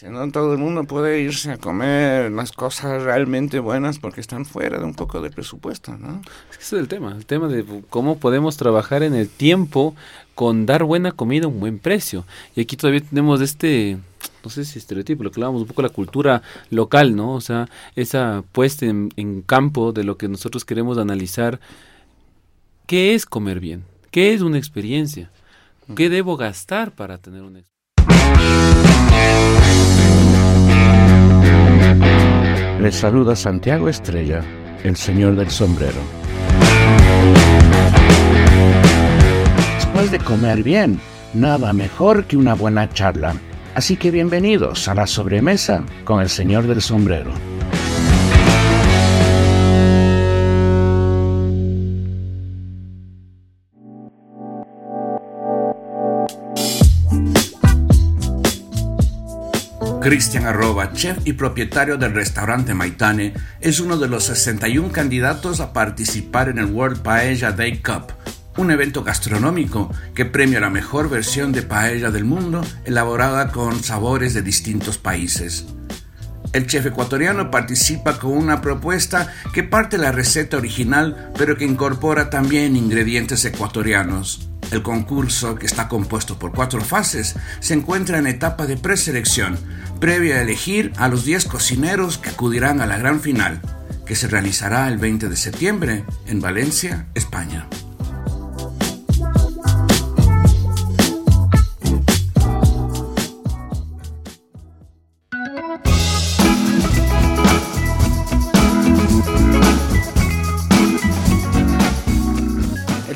No todo el mundo puede irse a comer las cosas realmente buenas porque están fuera de un poco de presupuesto, ¿no? Es que ese es el tema, el tema de cómo podemos trabajar en el tiempo con dar buena comida a un buen precio. Y aquí todavía tenemos este, no sé si estereotipo, lo que hablábamos un poco la cultura local, ¿no? O sea, esa puesta en, en campo de lo que nosotros queremos analizar. ¿Qué es comer bien? ¿Qué es una experiencia? ¿Qué debo gastar para tener una experiencia? Les saluda Santiago Estrella, el señor del sombrero. Después de comer bien, nada mejor que una buena charla. Así que bienvenidos a la sobremesa con el señor del sombrero. Cristian Arroba, chef y propietario del restaurante Maitane, es uno de los 61 candidatos a participar en el World Paella Day Cup, un evento gastronómico que premia la mejor versión de paella del mundo elaborada con sabores de distintos países. El chef ecuatoriano participa con una propuesta que parte la receta original pero que incorpora también ingredientes ecuatorianos. El concurso, que está compuesto por cuatro fases, se encuentra en etapa de preselección, previa a elegir a los 10 cocineros que acudirán a la gran final, que se realizará el 20 de septiembre en Valencia, España.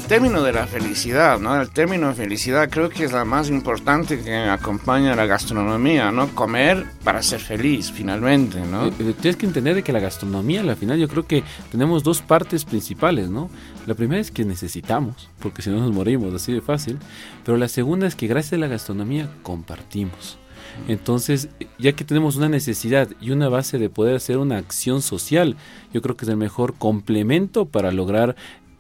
Término de la felicidad, ¿no? El término de felicidad creo que es la más importante que acompaña a la gastronomía, ¿no? Comer para ser feliz, finalmente, ¿no? Eh, eh, tienes que entender de que la gastronomía, al final, yo creo que tenemos dos partes principales, ¿no? La primera es que necesitamos, porque si no nos morimos, así de fácil. Pero la segunda es que gracias a la gastronomía compartimos. Entonces, ya que tenemos una necesidad y una base de poder hacer una acción social, yo creo que es el mejor complemento para lograr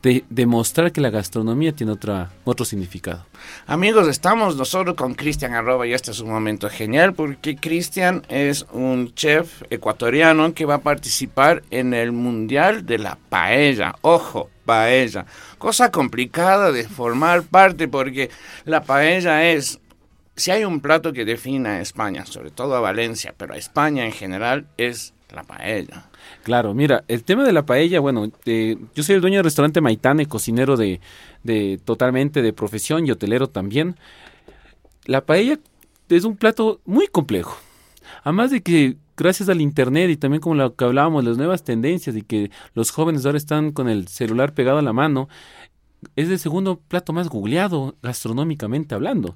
de demostrar que la gastronomía tiene otra, otro significado. Amigos, estamos nosotros con Cristian Arroba y este es un momento genial porque Cristian es un chef ecuatoriano que va a participar en el Mundial de la Paella. Ojo, paella. Cosa complicada de formar parte porque la paella es si hay un plato que define a España, sobre todo a Valencia, pero a España en general, es la paella. Claro, mira, el tema de la paella, bueno, eh, yo soy el dueño del restaurante Maitane, cocinero de, de totalmente de profesión y hotelero también. La paella es un plato muy complejo. Además de que gracias al internet y también como lo que hablábamos, las nuevas tendencias y que los jóvenes ahora están con el celular pegado a la mano, es el segundo plato más googleado gastronómicamente hablando.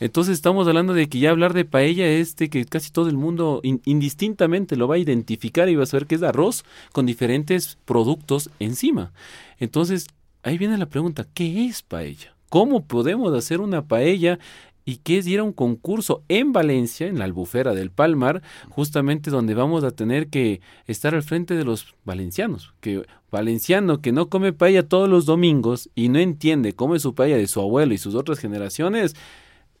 Entonces estamos hablando de que ya hablar de paella es de que casi todo el mundo indistintamente lo va a identificar y va a saber que es arroz con diferentes productos encima. Entonces ahí viene la pregunta, ¿qué es paella? ¿Cómo podemos hacer una paella y que es ir a un concurso en Valencia, en la albufera del Palmar, justamente donde vamos a tener que estar al frente de los valencianos. Que valenciano que no come paella todos los domingos y no entiende cómo es su paella de su abuelo y sus otras generaciones,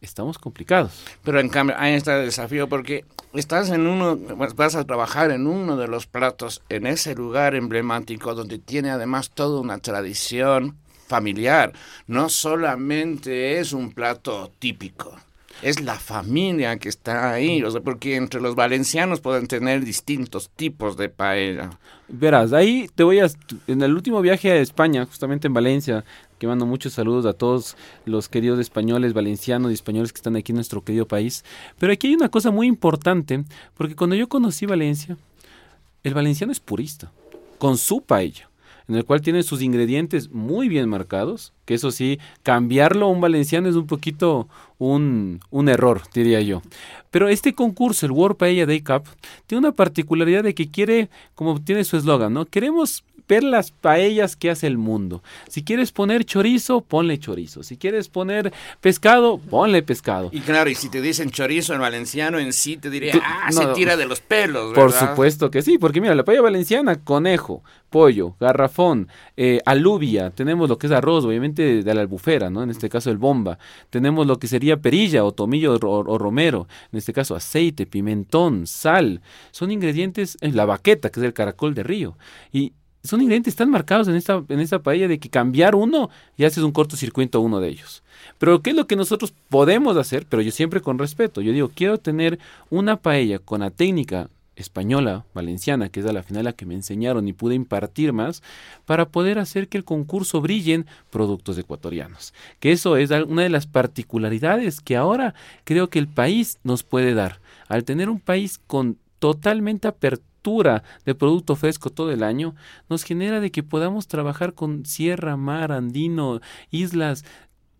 estamos complicados. Pero en cambio, ahí está el desafío porque estás en uno, vas a trabajar en uno de los platos, en ese lugar emblemático donde tiene además toda una tradición familiar, no solamente es un plato típico. Es la familia que está ahí, o sea, porque entre los valencianos pueden tener distintos tipos de paella. Verás, ahí te voy a... En el último viaje a España, justamente en Valencia, que mando muchos saludos a todos los queridos españoles, valencianos y españoles que están aquí en nuestro querido país. Pero aquí hay una cosa muy importante, porque cuando yo conocí Valencia, el valenciano es purista, con su paella en el cual tiene sus ingredientes muy bien marcados, que eso sí, cambiarlo a un valenciano es un poquito un, un error, diría yo. Pero este concurso, el World Paella Day Cup, tiene una particularidad de que quiere, como tiene su eslogan, ¿no? Queremos ver las paellas que hace el mundo. Si quieres poner chorizo, ponle chorizo. Si quieres poner pescado, ponle pescado. Y claro, y si te dicen chorizo en valenciano en sí, te diría, ah, se tira de los pelos. Por supuesto que sí, porque mira, la paella valenciana, conejo, pollo, garrafón, eh, alubia, tenemos lo que es arroz, obviamente de la albufera, ¿no? En este caso el bomba. Tenemos lo que sería perilla o tomillo o, romero, en este caso aceite, pimentón, sal. Son ingredientes, en la baqueta, que es el caracol de río. Y son ingredientes tan marcados en esta, en esta paella de que cambiar uno y haces un cortocircuito a uno de ellos. Pero ¿qué es lo que nosotros podemos hacer? Pero yo siempre con respeto. Yo digo, quiero tener una paella con la técnica española, valenciana, que es a la final la que me enseñaron y pude impartir más, para poder hacer que el concurso brillen productos ecuatorianos. Que eso es una de las particularidades que ahora creo que el país nos puede dar. Al tener un país con totalmente apertura de producto fresco todo el año, nos genera de que podamos trabajar con sierra, mar, andino, islas,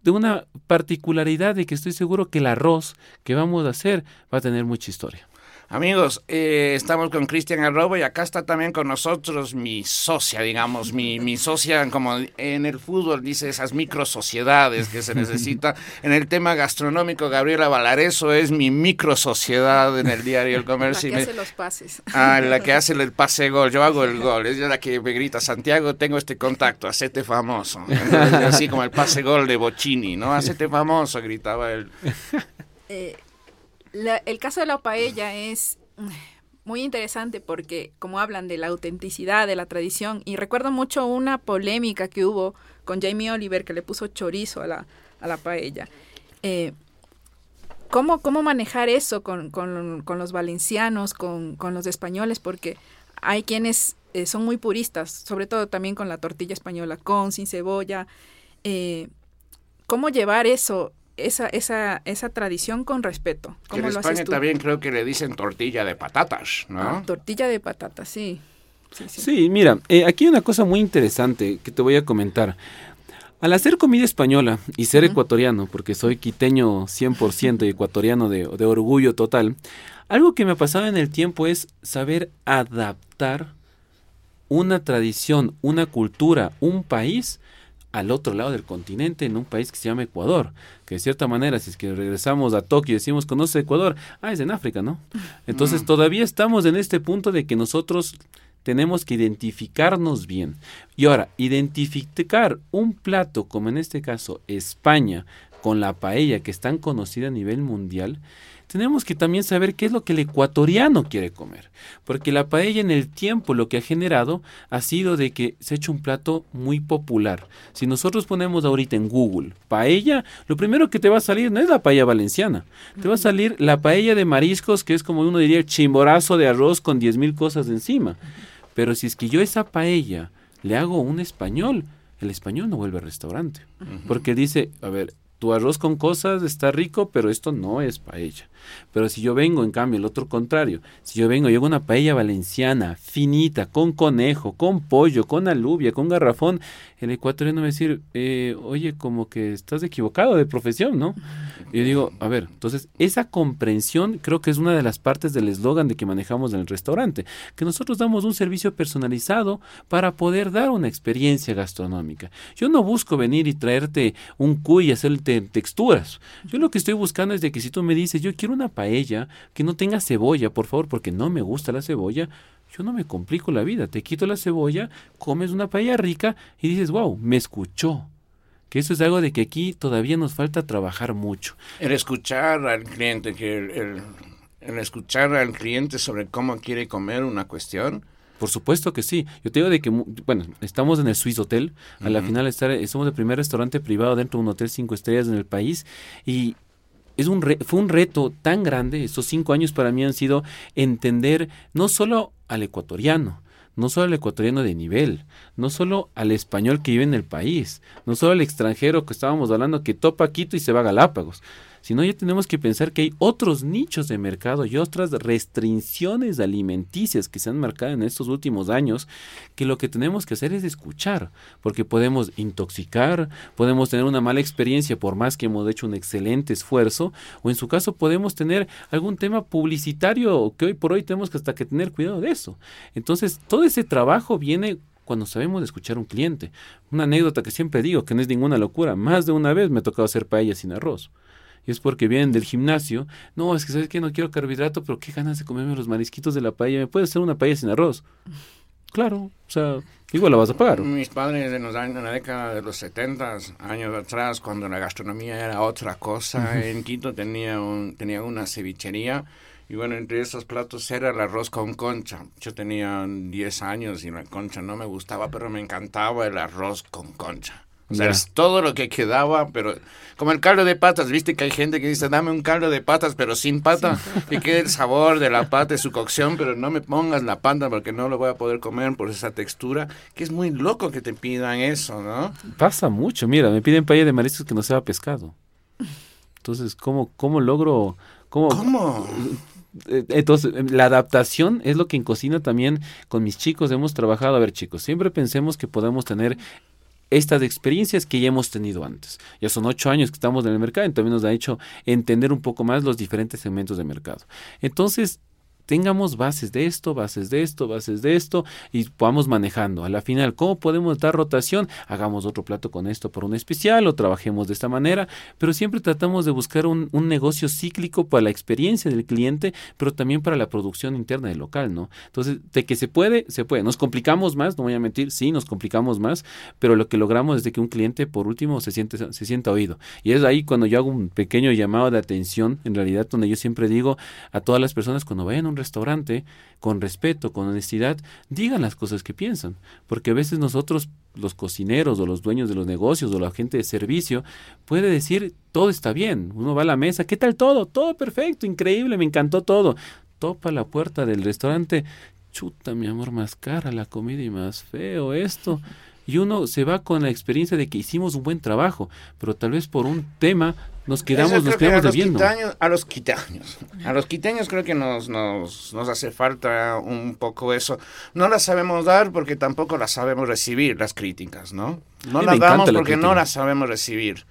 de una particularidad de que estoy seguro que el arroz que vamos a hacer va a tener mucha historia. Amigos, eh, estamos con Cristian Arroba y acá está también con nosotros mi socia, digamos, mi, mi socia, como en el fútbol dice, esas micro sociedades que se necesita. En el tema gastronómico, Gabriela Valareso es mi micro sociedad en el diario El Comercio. La que hace los pases. Ah, la que hace el pase gol, yo hago el gol, es la que me grita, Santiago, tengo este contacto, hacete famoso. así como el pase gol de Bocini, ¿no? Hacete famoso, gritaba él. Eh, el caso de la paella es muy interesante porque como hablan de la autenticidad, de la tradición, y recuerdo mucho una polémica que hubo con Jamie Oliver que le puso chorizo a la, a la paella. Eh, ¿cómo, ¿Cómo manejar eso con, con, con los valencianos, con, con, los españoles? Porque hay quienes eh, son muy puristas, sobre todo también con la tortilla española, con, sin cebolla. Eh, ¿Cómo llevar eso esa, esa, esa tradición con respeto. en España también creo que le dicen tortilla de patatas, ¿no? Ah, tortilla de patatas, sí. Sí, mira, eh, aquí hay una cosa muy interesante que te voy a comentar. Al hacer comida española y ser ecuatoriano, porque soy quiteño 100% y ecuatoriano de, de orgullo total, algo que me ha pasado en el tiempo es saber adaptar una tradición, una cultura, un país al otro lado del continente, en un país que se llama Ecuador, que de cierta manera, si es que regresamos a Tokio y decimos, conoce Ecuador, ah, es en África, ¿no? Entonces mm. todavía estamos en este punto de que nosotros tenemos que identificarnos bien. Y ahora, identificar un plato, como en este caso España, con la paella que es tan conocida a nivel mundial, tenemos que también saber qué es lo que el ecuatoriano quiere comer. Porque la paella en el tiempo lo que ha generado ha sido de que se ha hecho un plato muy popular. Si nosotros ponemos ahorita en Google paella, lo primero que te va a salir no es la paella valenciana. Te va a salir la paella de mariscos, que es como uno diría el chimborazo de arroz con diez mil cosas encima. Pero si es que yo esa paella le hago un español, el español no vuelve al restaurante. Porque dice, a ver, tu arroz con cosas está rico, pero esto no es paella. Pero si yo vengo, en cambio, el otro contrario, si yo vengo y hago una paella valenciana, finita, con conejo, con pollo, con alubia, con garrafón, el ecuatoriano va a decir, eh, oye, como que estás equivocado de profesión, ¿no? Y yo digo, a ver, entonces esa comprensión creo que es una de las partes del eslogan de que manejamos en el restaurante, que nosotros damos un servicio personalizado para poder dar una experiencia gastronómica. Yo no busco venir y traerte un cuy y hacerte texturas. Yo lo que estoy buscando es de que si tú me dices, yo quiero una paella que no tenga cebolla, por favor, porque no me gusta la cebolla, yo no me complico la vida. Te quito la cebolla, comes una paella rica y dices, wow, me escuchó. Que eso es algo de que aquí todavía nos falta trabajar mucho. El escuchar al cliente, que el, el, escuchar al cliente sobre cómo quiere comer una cuestión, por supuesto que sí. Yo te digo de que, bueno, estamos en el Swiss Hotel. A la final estar, somos el primer restaurante privado dentro de un hotel cinco estrellas en el país. Y es un fue un reto tan grande, estos cinco años para mí han sido entender no solo al ecuatoriano, no solo al ecuatoriano de nivel, no solo al español que vive en el país, no solo al extranjero que estábamos hablando que topa Quito y se va a Galápagos, sino ya tenemos que pensar que hay otros nichos de mercado y otras restricciones alimenticias que se han marcado en estos últimos años, que lo que tenemos que hacer es escuchar, porque podemos intoxicar, podemos tener una mala experiencia por más que hemos hecho un excelente esfuerzo, o en su caso podemos tener algún tema publicitario que hoy por hoy tenemos que hasta que tener cuidado de eso. Entonces, todo ese trabajo viene cuando sabemos escuchar a un cliente. Una anécdota que siempre digo, que no es ninguna locura, más de una vez me ha tocado hacer paella sin arroz y es porque vienen del gimnasio. No, es que sabes que no quiero carbohidrato, pero qué ganas de comerme los marisquitos de la paella. ¿Me puedes hacer una paella sin arroz? claro, o sea, igual la vas a pagar. Mis padres en, los años, en la década de los 70, años atrás, cuando la gastronomía era otra cosa, en Quito tenía, un, tenía una cevichería y bueno, entre esos platos era el arroz con concha. Yo tenía 10 años y la concha no me gustaba, pero me encantaba el arroz con concha. O sea, es todo lo que quedaba, pero como el caldo de patas, viste que hay gente que dice, dame un caldo de patas, pero sin pata, que quede el sabor de la pata y su cocción, pero no me pongas la pata porque no lo voy a poder comer por esa textura, que es muy loco que te pidan eso, ¿no? Pasa mucho, mira, me piden paella de mariscos que no sea pescado. Entonces, ¿cómo, cómo logro... ¿Cómo? ¿Cómo? Eh, entonces, la adaptación es lo que en cocina también con mis chicos hemos trabajado. A ver, chicos, siempre pensemos que podemos tener estas experiencias que ya hemos tenido antes. Ya son ocho años que estamos en el mercado y también nos ha hecho entender un poco más los diferentes segmentos de mercado. Entonces, tengamos bases de esto, bases de esto, bases de esto y podamos manejando. A la final, ¿cómo podemos dar rotación? Hagamos otro plato con esto por un especial o trabajemos de esta manera, pero siempre tratamos de buscar un, negocio cíclico para la experiencia del cliente, pero también para la producción interna del local, ¿no? Entonces, de que se puede, se puede. Nos complicamos más, no voy a mentir, sí, nos complicamos más, pero lo que logramos es de que un cliente, por último, se siente, se sienta oído. Y es ahí cuando yo hago un pequeño llamado de atención, en realidad, donde yo siempre digo a todas las personas cuando vayan a un restaurante, con respeto, con honestidad, digan las cosas que piensan. Porque a veces nosotros, los cocineros o los dueños de los negocios o la gente de servicio, puede decir, todo está bien. Uno va a la mesa, ¿qué tal todo? Todo perfecto, increíble, me encantó todo. Topa la puerta del restaurante, chuta, mi amor, más cara la comida y más feo esto y uno se va con la experiencia de que hicimos un buen trabajo, pero tal vez por un tema nos quedamos, nos quedamos a debiendo. Los a los quiteños, a los quiteños creo que nos, nos, nos hace falta un poco eso. No las sabemos dar porque tampoco las sabemos recibir, las críticas, ¿no? No las damos porque no las sabemos recibir.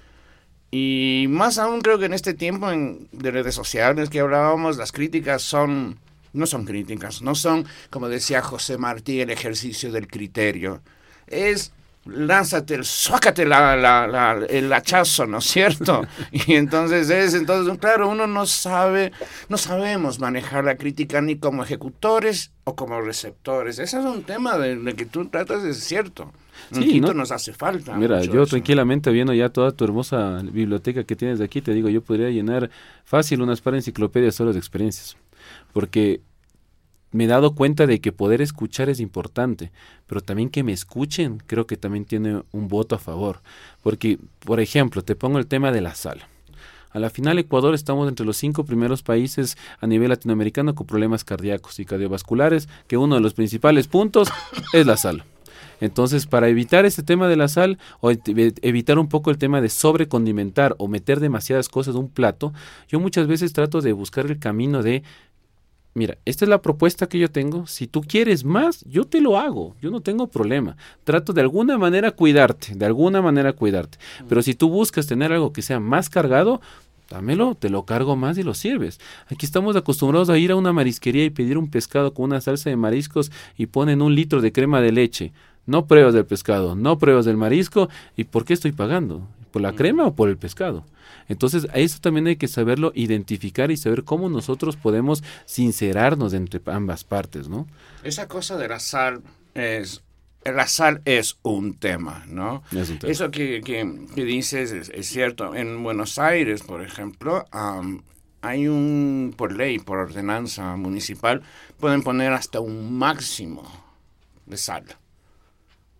Y más aún creo que en este tiempo en, de redes sociales que hablábamos, las críticas son, no son críticas, no son, como decía José Martí, el ejercicio del criterio es lánzate, suácate la, la, el hachazo, ¿no es cierto? Y entonces es, entonces, claro, uno no sabe, no sabemos manejar la crítica ni como ejecutores o como receptores. Ese es un tema de, que tú tratas, es cierto. Sí, ¿no? nos hace falta. Mira, yo tranquilamente viendo ya toda tu hermosa biblioteca que tienes de aquí, te digo, yo podría llenar fácil unas par enciclopedias solo de experiencias. Porque me he dado cuenta de que poder escuchar es importante, pero también que me escuchen creo que también tiene un voto a favor. Porque, por ejemplo, te pongo el tema de la sal. A la final, Ecuador estamos entre los cinco primeros países a nivel latinoamericano con problemas cardíacos y cardiovasculares, que uno de los principales puntos es la sal. Entonces, para evitar este tema de la sal o evitar un poco el tema de sobrecondimentar o meter demasiadas cosas en un plato, yo muchas veces trato de buscar el camino de mira, esta es la propuesta que yo tengo, si tú quieres más, yo te lo hago, yo no tengo problema. Trato de alguna manera cuidarte, de alguna manera cuidarte. Pero si tú buscas tener algo que sea más cargado, dámelo, te lo cargo más y lo sirves. Aquí estamos acostumbrados a ir a una marisquería y pedir un pescado con una salsa de mariscos y ponen un litro de crema de leche. No pruebas del pescado, no pruebas del marisco. ¿Y por qué estoy pagando? ¿Por la crema o por el pescado? Entonces, a eso también hay que saberlo identificar y saber cómo nosotros podemos sincerarnos entre ambas partes, ¿no? Esa cosa de la sal es la sal es un tema, ¿no? Eso que, que, dices es, cierto. En Buenos Aires, por ejemplo, hay un, por ley, por ordenanza municipal, pueden poner hasta un máximo de sal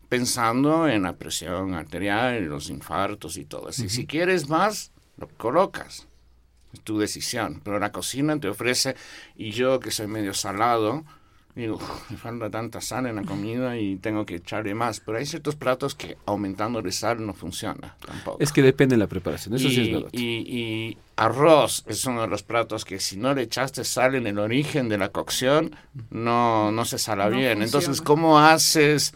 pensando en la presión arterial, los infartos y todo eso. Y si quieres más, lo colocas. Es tu decisión. Pero la cocina te ofrece, y yo que soy medio salado, digo, me falta tanta sal en la comida y tengo que echarle más. Pero hay ciertos platos que aumentando de sal no funciona tampoco. Es que depende de la preparación, eso y, sí es verdad. Y, arroz es uno de los platos que si no le echaste sal en el origen de la cocción, no, no se sala bien. Entonces, ¿cómo haces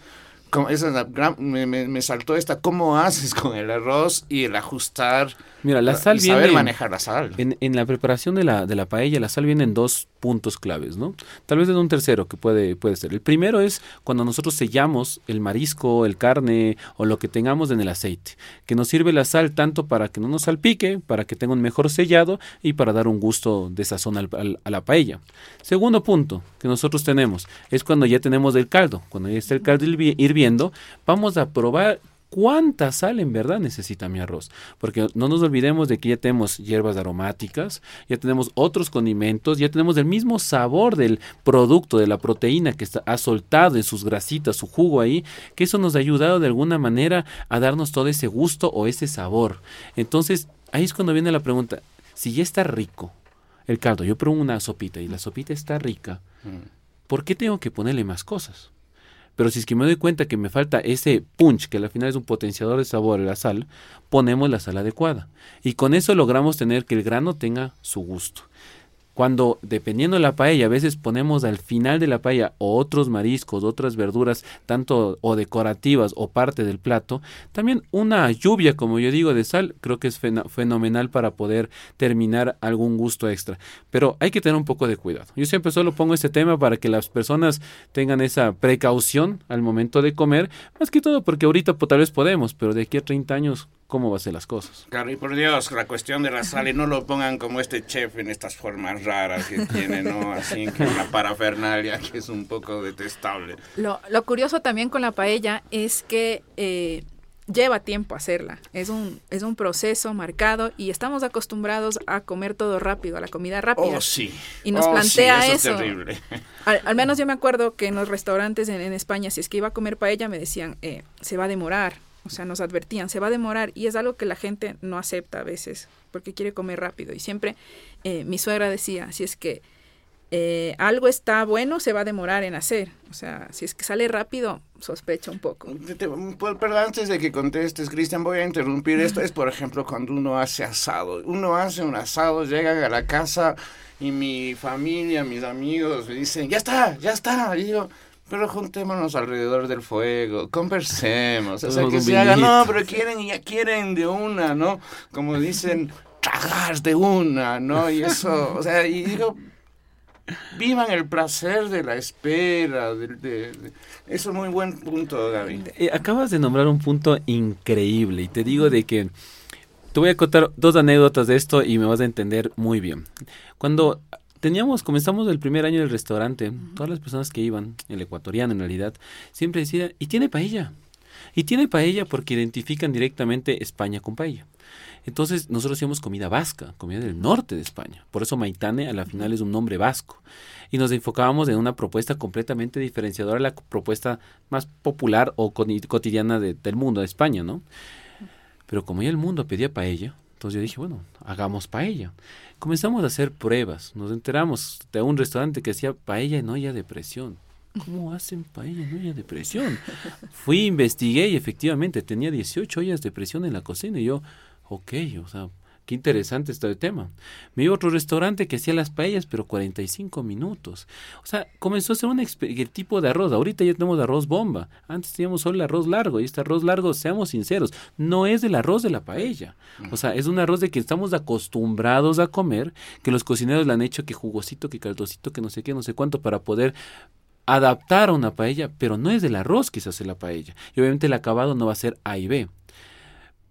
esa me, me, saltó esta, ¿cómo haces con el arroz y el ajustar? Mira, la sal viene... Saber manejar la sal. En, en, la preparación de la, de la paella, la sal viene en dos puntos claves, ¿no? Tal vez en un tercero que puede, puede ser. El primero es cuando nosotros sellamos el marisco, el carne o lo que tengamos en el aceite, que nos sirve la sal tanto para que no nos salpique, para que tenga un mejor sellado y para dar un gusto de sazón a la paella. Segundo punto que nosotros tenemos es cuando ya tenemos el caldo, cuando ya está el caldo hirviendo, vamos a probar cuánta sal en verdad necesita mi arroz. Porque no nos olvidemos de que ya tenemos hierbas aromáticas, ya tenemos otros condimentos, ya tenemos el mismo sabor del producto, de la proteína que está, ha soltado en sus grasitas, su jugo ahí, que eso nos ha ayudado de alguna manera a darnos todo ese gusto o ese sabor. Entonces, ahí es cuando viene la pregunta, si ya está rico el caldo, yo pruebo una sopita y la sopita está rica, mm. ¿por qué tengo que ponerle más cosas? Pero si es que me doy cuenta que me falta ese punch, que al final es un potenciador de sabor, la sal, ponemos la sal adecuada. Y con eso logramos tener que el grano tenga su gusto cuando dependiendo de la paella, a veces ponemos al final de la paella otros mariscos, otras verduras, tanto o decorativas o parte del plato, también una lluvia, como yo digo, de sal, creo que es fenomenal para poder terminar algún gusto extra. Pero hay que tener un poco de cuidado. Yo siempre solo pongo este tema para que las personas tengan esa precaución al momento de comer, más que todo porque ahorita pues, tal vez podemos, pero de aquí a 30 años cómo va a ser las cosas. Claro, y por Dios, la cuestión de la sal, y no lo pongan como este chef en estas formas raras que tiene, ¿no? Así que una parafernalia que es un poco detestable. Lo, lo curioso también con la paella es que eh, lleva tiempo hacerla. Es un, es un proceso marcado y estamos acostumbrados a comer todo rápido, a la comida rápida. Oh, sí. Y nos oh, plantea sí, eso. Es terrible. Al, menos yo me acuerdo que en los restaurantes en, España, si es que iba a comer paella, me decían, eh, se va a demorar o sea, nos advertían, se va a demorar y es algo que la gente no acepta a veces porque quiere comer rápido. Y siempre eh, mi suegra decía, si es que eh, algo está bueno, se va a demorar en hacer. O sea, si es que sale rápido, sospecha un poco. Pues, pero antes de que contestes, Cristian, voy a interrumpir. Esto es, por ejemplo, cuando uno hace asado. Uno hace un asado, llega a la casa y mi familia, mis amigos me dicen, ya está, ya está. Y yo, pero juntémonos alrededor del fuego, conversemos, o sea, que se haga, no, pero quieren y ya quieren de una, ¿no? Como dicen, tragar de una, ¿no? Y eso, o sea, y digo, vivan el placer de la espera, de, eso es muy buen punto, Gaby. Eh, acabas de nombrar un punto increíble y te digo de que te voy a contar dos anécdotas de esto y me vas a entender muy bien. Cuando teníamos, comenzamos el primer año del restaurante, todas las personas que iban, el ecuatoriano en realidad, siempre decían, y tiene paella. Y tiene paella porque identifican directamente España con paella. Entonces nosotros hacíamos comida vasca, comida del norte de España. Por eso Maitane a la final es un nombre vasco. Y nos enfocábamos en una propuesta completamente diferenciadora la propuesta más popular o cotidiana del mundo de España, ¿no? Pero como ya el mundo pedía paella, entonces yo dije, bueno, hagamos paella. Comenzamos a hacer pruebas. Nos enteramos de un restaurante que hacía paella en olla de presión. ¿Cómo hacen paella en olla de presión? Fui, investigué y efectivamente tenía 18 ollas de presión en la cocina. Y yo, ok, o sea, Qué interesante este tema. Me iba a otro restaurante que hacía las paellas, pero 45 minutos. O sea, comenzó a ser un tipo de arroz. Ahorita ya tenemos arroz bomba. Antes teníamos solo el arroz largo. Y este arroz largo, seamos sinceros, no es el arroz de la paella. O sea, es un arroz de que estamos acostumbrados a comer, que los cocineros le han hecho que jugosito, que caldosito, que no sé qué, no sé cuánto, para poder adaptar a una paella, pero no es del arroz que se hace la paella. Y obviamente el acabado no va a ser A y B.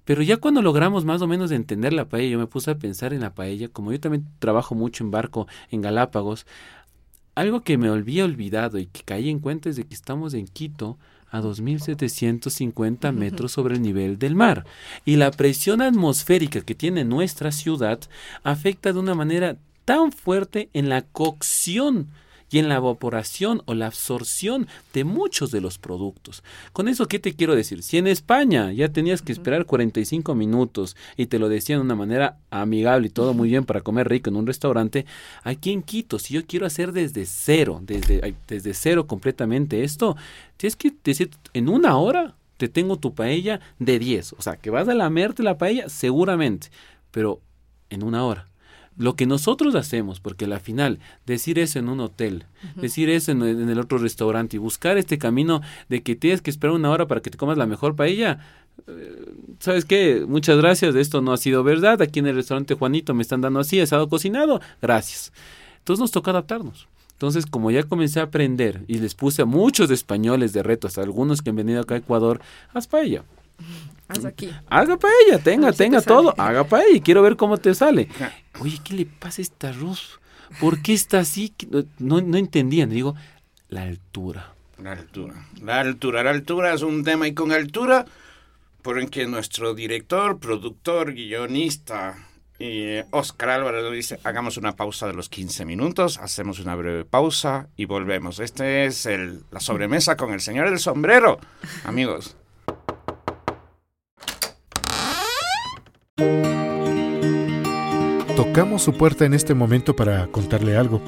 Pero ya cuando logramos más o menos entender la paella, yo me puse a pensar en la paella, como yo también trabajo mucho en barco en Galápagos, algo que me había olvidado y que caí en cuenta es de que estamos en Quito a 2.750 metros sobre el nivel del mar. Y la presión atmosférica que tiene nuestra ciudad afecta de una manera tan fuerte en la cocción y en la evaporación o la absorción de muchos de los productos. Con eso, ¿qué te quiero decir? Si en España ya tenías que esperar 45 minutos y te lo decían de una manera amigable y todo muy bien para comer rico en un restaurante, aquí en Quito, si yo quiero hacer desde cero, desde, desde cero completamente esto, tienes que decir, en una hora te tengo tu paella de 10. O sea, que vas a lamerte la paella seguramente, pero en una hora lo que nosotros hacemos, porque al final decir eso en un hotel, decir eso en, el otro restaurante y buscar este camino de que tienes que esperar una hora para que te comas la mejor paella, eh, ¿sabes qué? Muchas gracias, esto no ha sido verdad, aquí en el restaurante Juanito me están dando así, asado cocinado, gracias. Entonces nos toca adaptarnos. Entonces, como ya comencé a aprender y les puse a muchos españoles de reto, hasta algunos que han venido acá a Ecuador, haz paella. Haz aquí. Haga paella, tenga, tenga sale. todo, haga paella y quiero ver cómo te sale. Oye, ¿qué le pasa a este arroz? ¿Por qué está así? No, no entendían. Digo, la altura. La altura. La altura. La altura es un tema y con altura, por en que nuestro director, productor, guionista, y Oscar Álvarez dice, hagamos una pausa de los 15 minutos, hacemos una breve pausa y volvemos. Este es el, la sobremesa con el señor del sombrero, amigos. Tocamos su puerta en este momento para contarle algo.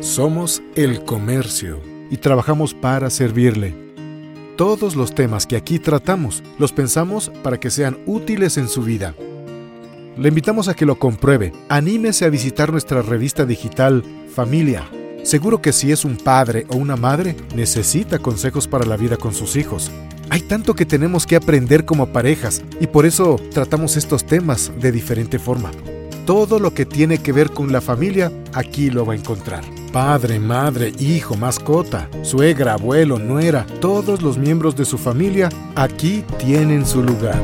Somos el comercio y trabajamos para servirle. Todos los temas que aquí tratamos los pensamos para que sean útiles en su vida. Le invitamos a que lo compruebe. Anímese a visitar nuestra revista digital Familia. Seguro que si es un padre o una madre, necesita consejos para la vida con sus hijos. Hay tanto que tenemos que aprender como parejas y por eso tratamos estos temas de diferente forma. Todo lo que tiene que ver con la familia, aquí lo va a encontrar. Padre, madre, hijo, mascota, suegra, abuelo, nuera, todos los miembros de su familia, aquí tienen su lugar.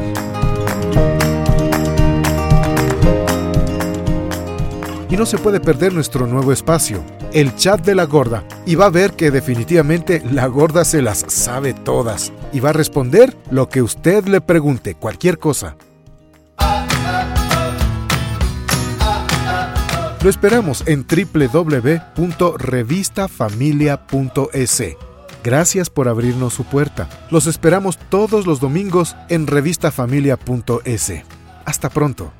Y no se puede perder nuestro nuevo espacio, el chat de la gorda, y va a ver que definitivamente la gorda se las sabe todas y va a responder lo que usted le pregunte, cualquier cosa. Lo esperamos en www.revistafamilia.es. Gracias por abrirnos su puerta. Los esperamos todos los domingos en revistafamilia.es. Hasta pronto.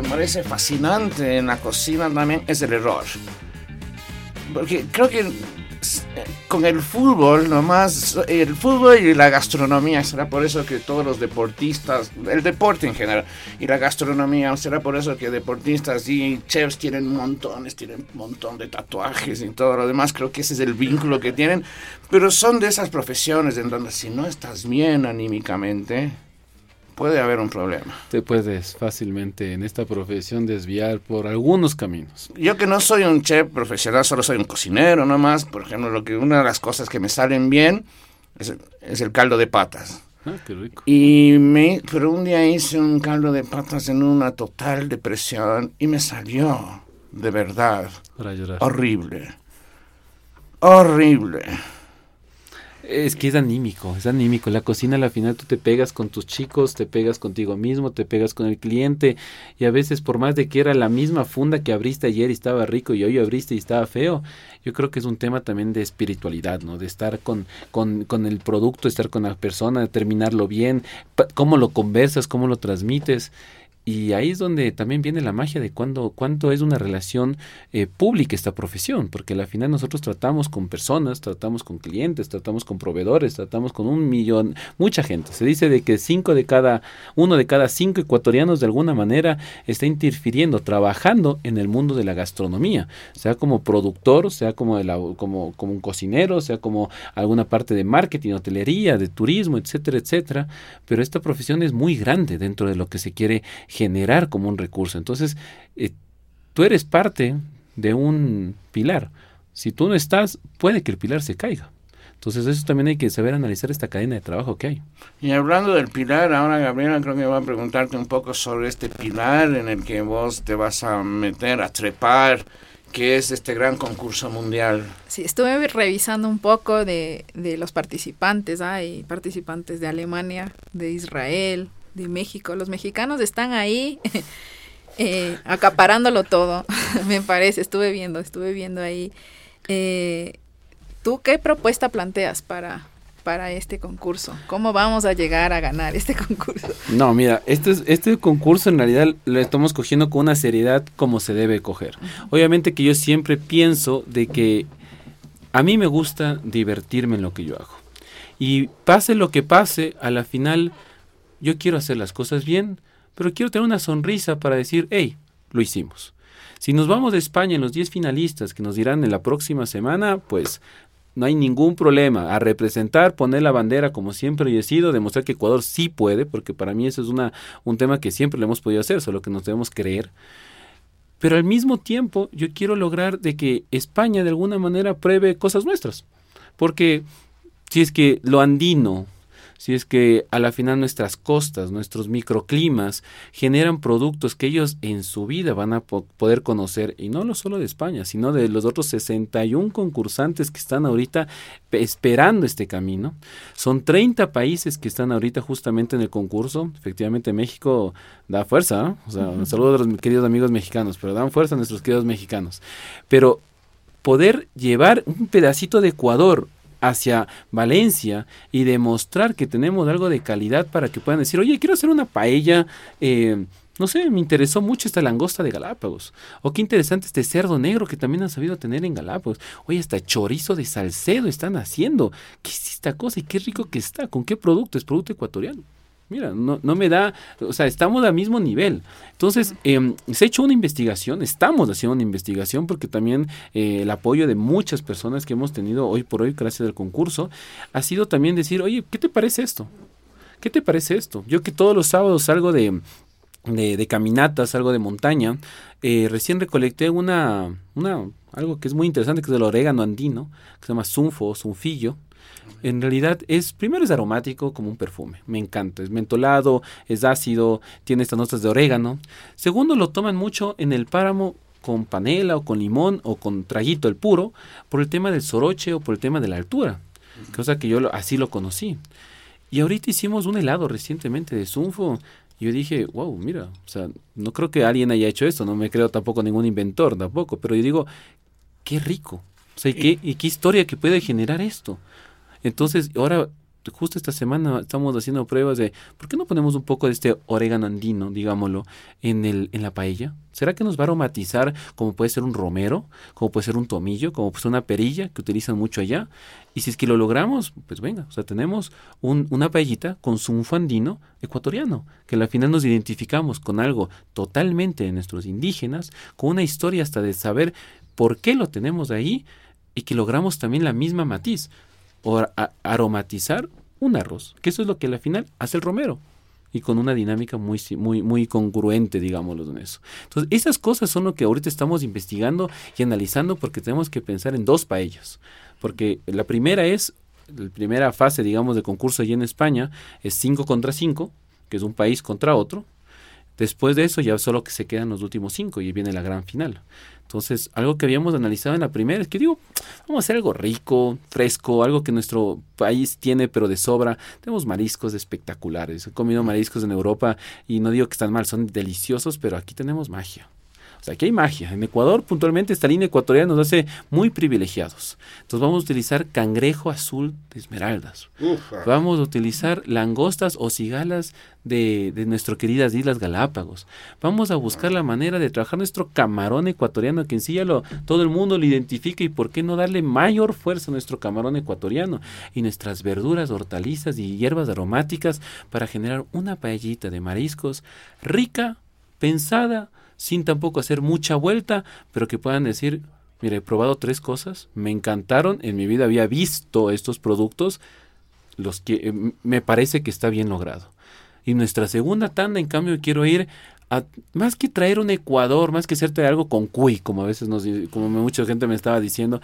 Me parece fascinante en la cocina también es el error. Porque creo que eh, con el fútbol nomás, el fútbol y la gastronomía, será por eso que todos los deportistas, el deporte en general, y la gastronomía, será por eso que deportistas y chefs tienen montones, tienen un montón de tatuajes y todo lo demás, creo que ese es el vínculo que tienen, pero son de esas profesiones en donde si no estás bien anímicamente, puede haber un problema. Te puedes fácilmente en esta profesión desviar por algunos caminos. Yo que no soy un chef profesional, solo soy un cocinero nomás. Por ejemplo, lo que una de las cosas que me salen bien es, es el caldo de patas. Ah, qué rico. Y me, pero un día hice un caldo de patas en una total depresión y me salió de verdad Para llorar. horrible. Horrible. Es que es anímico, es anímico. La cocina, al final, tú te pegas con tus chicos, te pegas contigo mismo, te pegas con el cliente. Y a veces, por más de que era la misma funda que abriste ayer y estaba rico y hoy abriste y estaba feo, yo creo que es un tema también de espiritualidad, ¿no? De estar con, con, con el producto, estar con la persona, terminarlo bien, cómo lo conversas, cómo lo transmites. Y ahí es donde también viene la magia de cuando, cuánto es una relación eh, pública esta profesión, porque al final nosotros tratamos con personas, tratamos con clientes, tratamos con proveedores, tratamos con un millón, mucha gente. Se dice de que cinco de cada, uno de cada cinco ecuatorianos de alguna manera está interfiriendo, trabajando en el mundo de la gastronomía, sea como productor, sea como, de la- como, como un cocinero, sea como alguna parte de marketing, hotelería, de turismo, etcétera, etcétera. Pero esta profesión es muy grande dentro de lo que se quiere generar como un recurso. Entonces, eh, tú eres parte de un pilar. Si tú no estás, puede que el pilar se caiga. Entonces, eso también hay que saber analizar esta cadena de trabajo que hay. Y hablando del pilar, ahora Gabriela creo que voy a preguntarte un poco sobre este pilar en el que vos te vas a meter, a trepar, que es este gran concurso mundial. Sí, estuve revisando un poco de, de los participantes. Hay participantes de Alemania, de Israel, de México. Los mexicanos están ahí eh, acaparándolo todo, me parece. Estuve viendo, estuve viendo ahí. Eh, ¿Tú qué propuesta planteas para, para este concurso? ¿Cómo vamos a llegar a ganar este concurso? No, mira, este, es- este concurso en realidad lo estamos cogiendo con una seriedad como se debe coger. Obviamente que yo siempre pienso de que a mí me gusta divertirme en lo que yo hago. Y pase lo que pase, a la final yo quiero hacer las cosas bien, pero quiero tener una sonrisa para decir, hey, lo hicimos. Si nos vamos de España en los 10 finalistas que nos dirán en la próxima semana, pues no hay ningún problema a representar, poner la bandera como siempre he sido, demostrar que Ecuador sí puede, porque para mí eso es una, un tema que siempre lo hemos podido hacer, solo que nos debemos creer. Pero al mismo tiempo yo quiero lograr de que España de alguna manera pruebe cosas nuestras, porque si es que lo andino, si es que a la final nuestras costas, nuestros microclimas generan productos que ellos en su vida van a poder conocer, y no solo de España, sino de los otros 61 concursantes que están ahorita esperando este camino. Son 30 países que están ahorita justamente en el concurso. Efectivamente, México da fuerza, o sea, un saludo a los queridos amigos mexicanos, pero dan fuerza a nuestros queridos mexicanos. Pero poder llevar un pedacito de Ecuador hacia Valencia y demostrar que tenemos algo de calidad para que puedan decir, oye, quiero hacer una paella, eh, no sé, me interesó mucho esta langosta de Galápagos. O qué interesante este cerdo negro que también han sabido tener en Galápagos. Oye, hasta chorizo de Salcedo están haciendo. ¿Qué es esta cosa y qué rico que está? ¿Con qué producto? Es producto ecuatoriano. Mira, no, no me da, o sea, estamos al mismo nivel. Entonces, eh, se ha hecho una investigación, estamos haciendo una investigación porque también eh, el apoyo de muchas personas que hemos tenido hoy por hoy, gracias al concurso, ha sido también decir, oye, ¿qué te parece esto? ¿Qué te parece esto? Yo que todos los sábados salgo de, de, caminatas, algo de montaña, eh, recién recolecté una, una, algo que es muy interesante, que es el orégano andino, que se llama sunfo o sunfillo en realidad es, primero es aromático como un perfume, me encanta, es mentolado, es ácido, tiene estas notas de orégano. Segundo, lo toman mucho en el páramo con panela o con limón o con traguito el puro por el tema del soroche o por el tema de la altura, cosa que yo así lo conocí. Y ahorita hicimos un helado recientemente de sunfo. Y yo dije, wow, mira, o sea, no creo que alguien haya hecho esto, no me creo tampoco ningún inventor tampoco, pero yo digo, qué rico. O sea, qué, y qué historia que puede generar esto. Entonces, ahora, justo esta semana estamos haciendo pruebas de, ¿por qué no ponemos un poco de este orégano andino, digámoslo, en, el, en la paella? ¿Será que nos va a aromatizar como puede ser un romero, como puede ser un tomillo, como puede ser una perilla que utilizan mucho allá? Y si es que lo logramos, pues venga, o sea, tenemos un, una paellita con zunfo andino ecuatoriano, que al final nos identificamos con algo totalmente de nuestros indígenas, con una historia hasta de saber por qué lo tenemos ahí y que logramos también la misma matiz o aromatizar un arroz, que eso es lo que al final hace el romero y con una dinámica muy, muy, muy congruente, digámoslo en eso. Entonces, esas cosas son lo que ahorita estamos investigando y analizando porque tenemos que pensar en dos paellas. Porque la primera es, la primera fase, digamos, de concurso allí en España es 5 contra 5, que es un país contra otro. Después de eso ya solo que se quedan los últimos cinco y viene la gran final. Entonces, algo que habíamos analizado en la primera es que digo, vamos a hacer algo rico, fresco, algo que nuestro país tiene pero de sobra. Tenemos mariscos espectaculares. He comido mariscos en Europa y no digo que están mal, son deliciosos, pero aquí tenemos magia. O sea, aquí hay magia. En Ecuador, puntualmente, esta línea ecuatoriana nos hace muy privilegiados. Entonces vamos a utilizar cangrejo azul de esmeraldas. Vamos a utilizar langostas o cigalas de, de nuestras queridas Islas Galápagos. Vamos a buscar la manera de trabajar nuestro camarón ecuatoriano, que en sí ya lo, todo el mundo lo identifica y por qué no darle mayor fuerza a nuestro camarón ecuatoriano y nuestras verduras, hortalizas y hierbas aromáticas para generar una paellita de mariscos rica, pensada, sin tampoco hacer mucha vuelta, pero que puedan decir, mire, he probado tres cosas, me encantaron, en mi vida había visto estos productos, los que eh, me parece que está bien logrado. Y nuestra segunda tanda, en cambio, quiero ir a, más que traer un Ecuador, más que hacerte algo con cuy, como a veces nos, como mucha gente me estaba diciendo,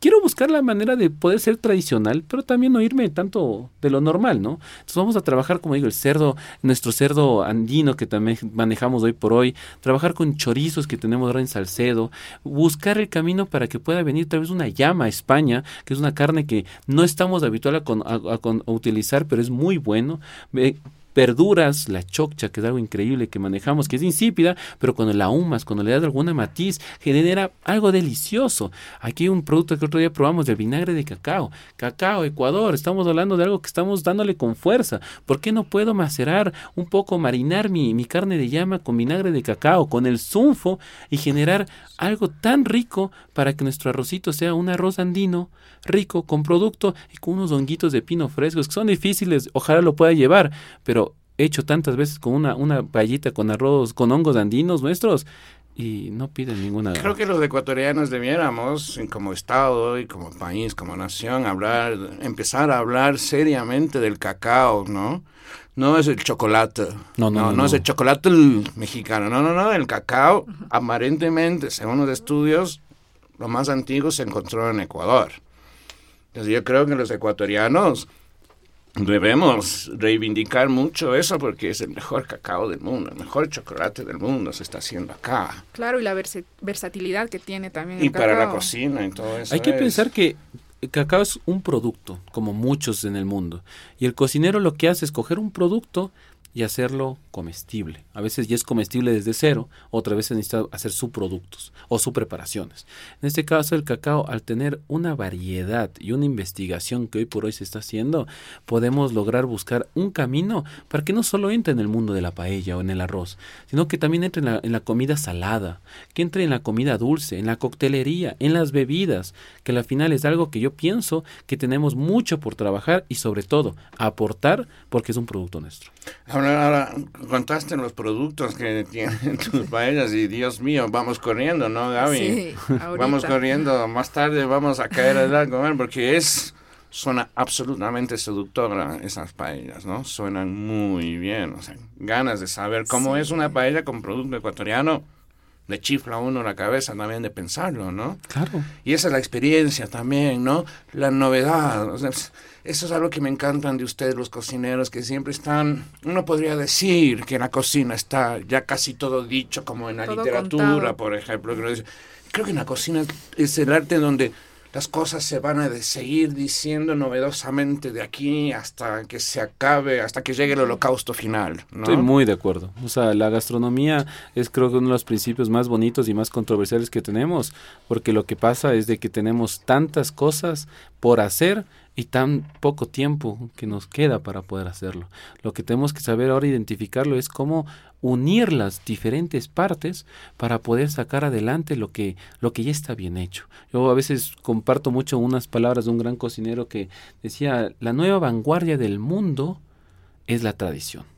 quiero buscar la manera de poder ser tradicional, pero también no irme tanto de lo normal, ¿no? Entonces vamos a trabajar, como digo, el cerdo, nuestro cerdo andino que también manejamos hoy por hoy, trabajar con chorizos que tenemos ahora en Salcedo, buscar el camino para que pueda venir tal vez una llama a España, que es una carne que no estamos habituados a, utilizar, pero es muy bueno verduras, la choccha, que es algo increíble que manejamos, que es insípida, pero cuando la ahumas, cuando le das alguna matiz, genera algo delicioso. Aquí hay un producto que otro día probamos del vinagre de cacao. Cacao, Ecuador, estamos hablando de algo que estamos dándole con fuerza. ¿Por qué no puedo macerar un poco, marinar mi, mi carne de llama con vinagre de cacao, con el zunfo y generar algo tan rico para que nuestro arrocito sea un arroz andino, rico, con producto y con unos honguitos de pino frescos que son difíciles, ojalá lo pueda llevar, pero hecho tantas veces con una, una con arroz, con hongos andinos nuestros, y no piden ninguna... Creo que los ecuatorianos debiéramos, como Estado y como país, como nación, hablar, empezar a hablar seriamente del cacao, ¿no? No es el chocolate. No, no, no, es el chocolate mexicano. No, no, no. El cacao, aparentemente, según los estudios, lo más antiguo se encontró en Ecuador. Entonces yo creo que los ecuatorianos debemos reivindicar mucho eso porque es el mejor cacao del mundo, el mejor chocolate del mundo se está haciendo acá. Claro, y la versatilidad que tiene también. Y para la cocina y todo eso. Hay que pensar que el cacao es un producto, como muchos en el mundo, y el cocinero lo que hace es coger un producto y hacerlo comestible. A veces ya es comestible desde cero, otra vez se necesita hacer subproductos o subpreparaciones. En este caso, el cacao, al tener una variedad y una investigación que hoy por hoy se está haciendo, podemos lograr buscar un camino para que no solo entre en el mundo de la paella o en el arroz, sino que también entre en la, en la comida salada, que entre en la comida dulce, en la coctelería, en las bebidas, que al final es algo que yo pienso que tenemos mucho por trabajar y sobre todo aportar porque es un producto nuestro. Ahora, ahora contaste los productos que tienen tus paellas y Dios mío, vamos corriendo, ¿no, Gaby? Sí, vamos corriendo, más tarde vamos a caer a comer porque es suena absolutamente seductora esas paellas, ¿no? Suenan muy bien, o sea, ganas de saber cómo es una paella con producto ecuatoriano le chifla a uno la cabeza también de pensarlo, ¿no? Claro. Y esa es la experiencia también, ¿no? La novedad. Eso es algo que me encantan de ustedes, los cocineros, que siempre están. Uno podría decir que en la cocina está ya casi todo dicho, como en la literatura, por ejemplo. Creo que en la cocina es el arte donde las cosas se van a seguir diciendo novedosamente de aquí hasta que se acabe, hasta que llegue el holocausto final. Estoy muy de acuerdo. O sea, la gastronomía es creo que uno de los principios más bonitos y más controversiales que tenemos, porque lo que pasa es de que tenemos tantas cosas por hacer y tan poco tiempo que nos queda para poder hacerlo. Lo que tenemos que saber ahora identificarlo es cómo unir las diferentes partes para poder sacar adelante lo que, lo que ya está bien hecho. Yo a veces comparto mucho unas palabras de un gran cocinero que decía, la nueva vanguardia del mundo es la tradición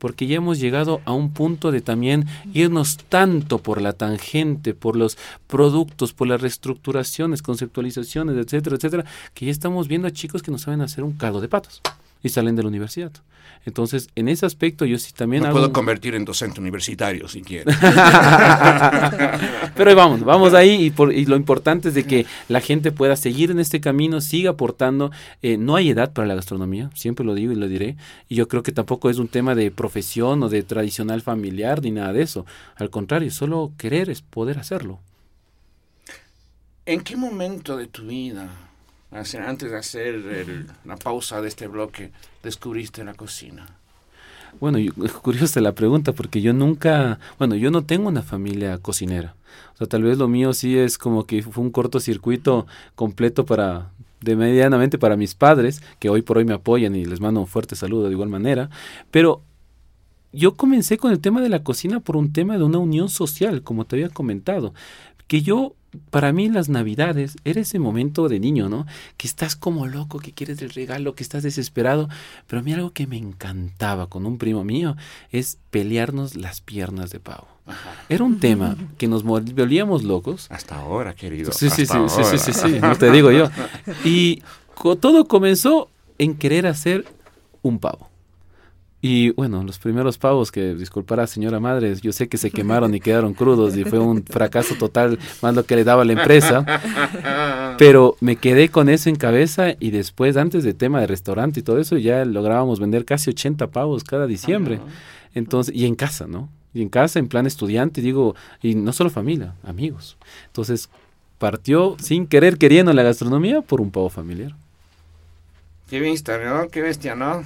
porque ya hemos llegado a un punto de también irnos tanto por la tangente, por los productos, por las reestructuraciones, conceptualizaciones, etcétera, etcétera, que ya estamos viendo a chicos que no saben hacer un caldo de patos y salen de la universidad. Entonces, en ese aspecto yo sí también... Me puedo convertir en docente universitario si quiero. Pero vamos, vamos ahí y, por, y, lo importante es de que la gente pueda seguir en este camino, siga aportando. Eh, no hay edad para la gastronomía, siempre lo digo y lo diré. Y yo creo que tampoco es un tema de profesión o de tradicional familiar ni nada de eso. Al contrario, solo querer es poder hacerlo. ¿En qué momento de tu vida antes de hacer la pausa de este bloque, descubriste la cocina? Bueno, es curiosa la pregunta porque yo nunca, bueno, yo no tengo una familia cocinera. O sea, tal vez lo mío sí es como que fue un cortocircuito completo para de medianamente para mis padres, que hoy por hoy me apoyan y les mando un fuerte saludo de igual manera, pero yo comencé con el tema de la cocina por un tema de una unión social, como te había comentado, que yo para mí las navidades era ese momento de niño, ¿no? Que estás como loco, que quieres el regalo, que estás desesperado. Pero a mí algo que me encantaba con un primo mío es pelearnos las piernas de pavo. Era un tema que nos volvíamos locos. Hasta ahora, querido. Sí, sí, sí, sí, sí, sí, sí, no te digo yo. Y todo comenzó en querer hacer un pavo. Y bueno, los primeros pavos que, disculpará señora madre, yo sé que se quemaron y quedaron crudos y fue un fracaso total, más lo que le daba a la empresa. Pero me quedé con eso en cabeza y después, antes de tema de restaurante y todo eso, ya lográbamos vender casi 80 pavos cada diciembre. Entonces, y en casa, ¿no? Y en casa, en plan estudiante, digo, y no solo familia, amigos. Entonces, partió sin querer queriendo la gastronomía por un pavo familiar. Qué vista, ¿no? Qué bestia, ¿no?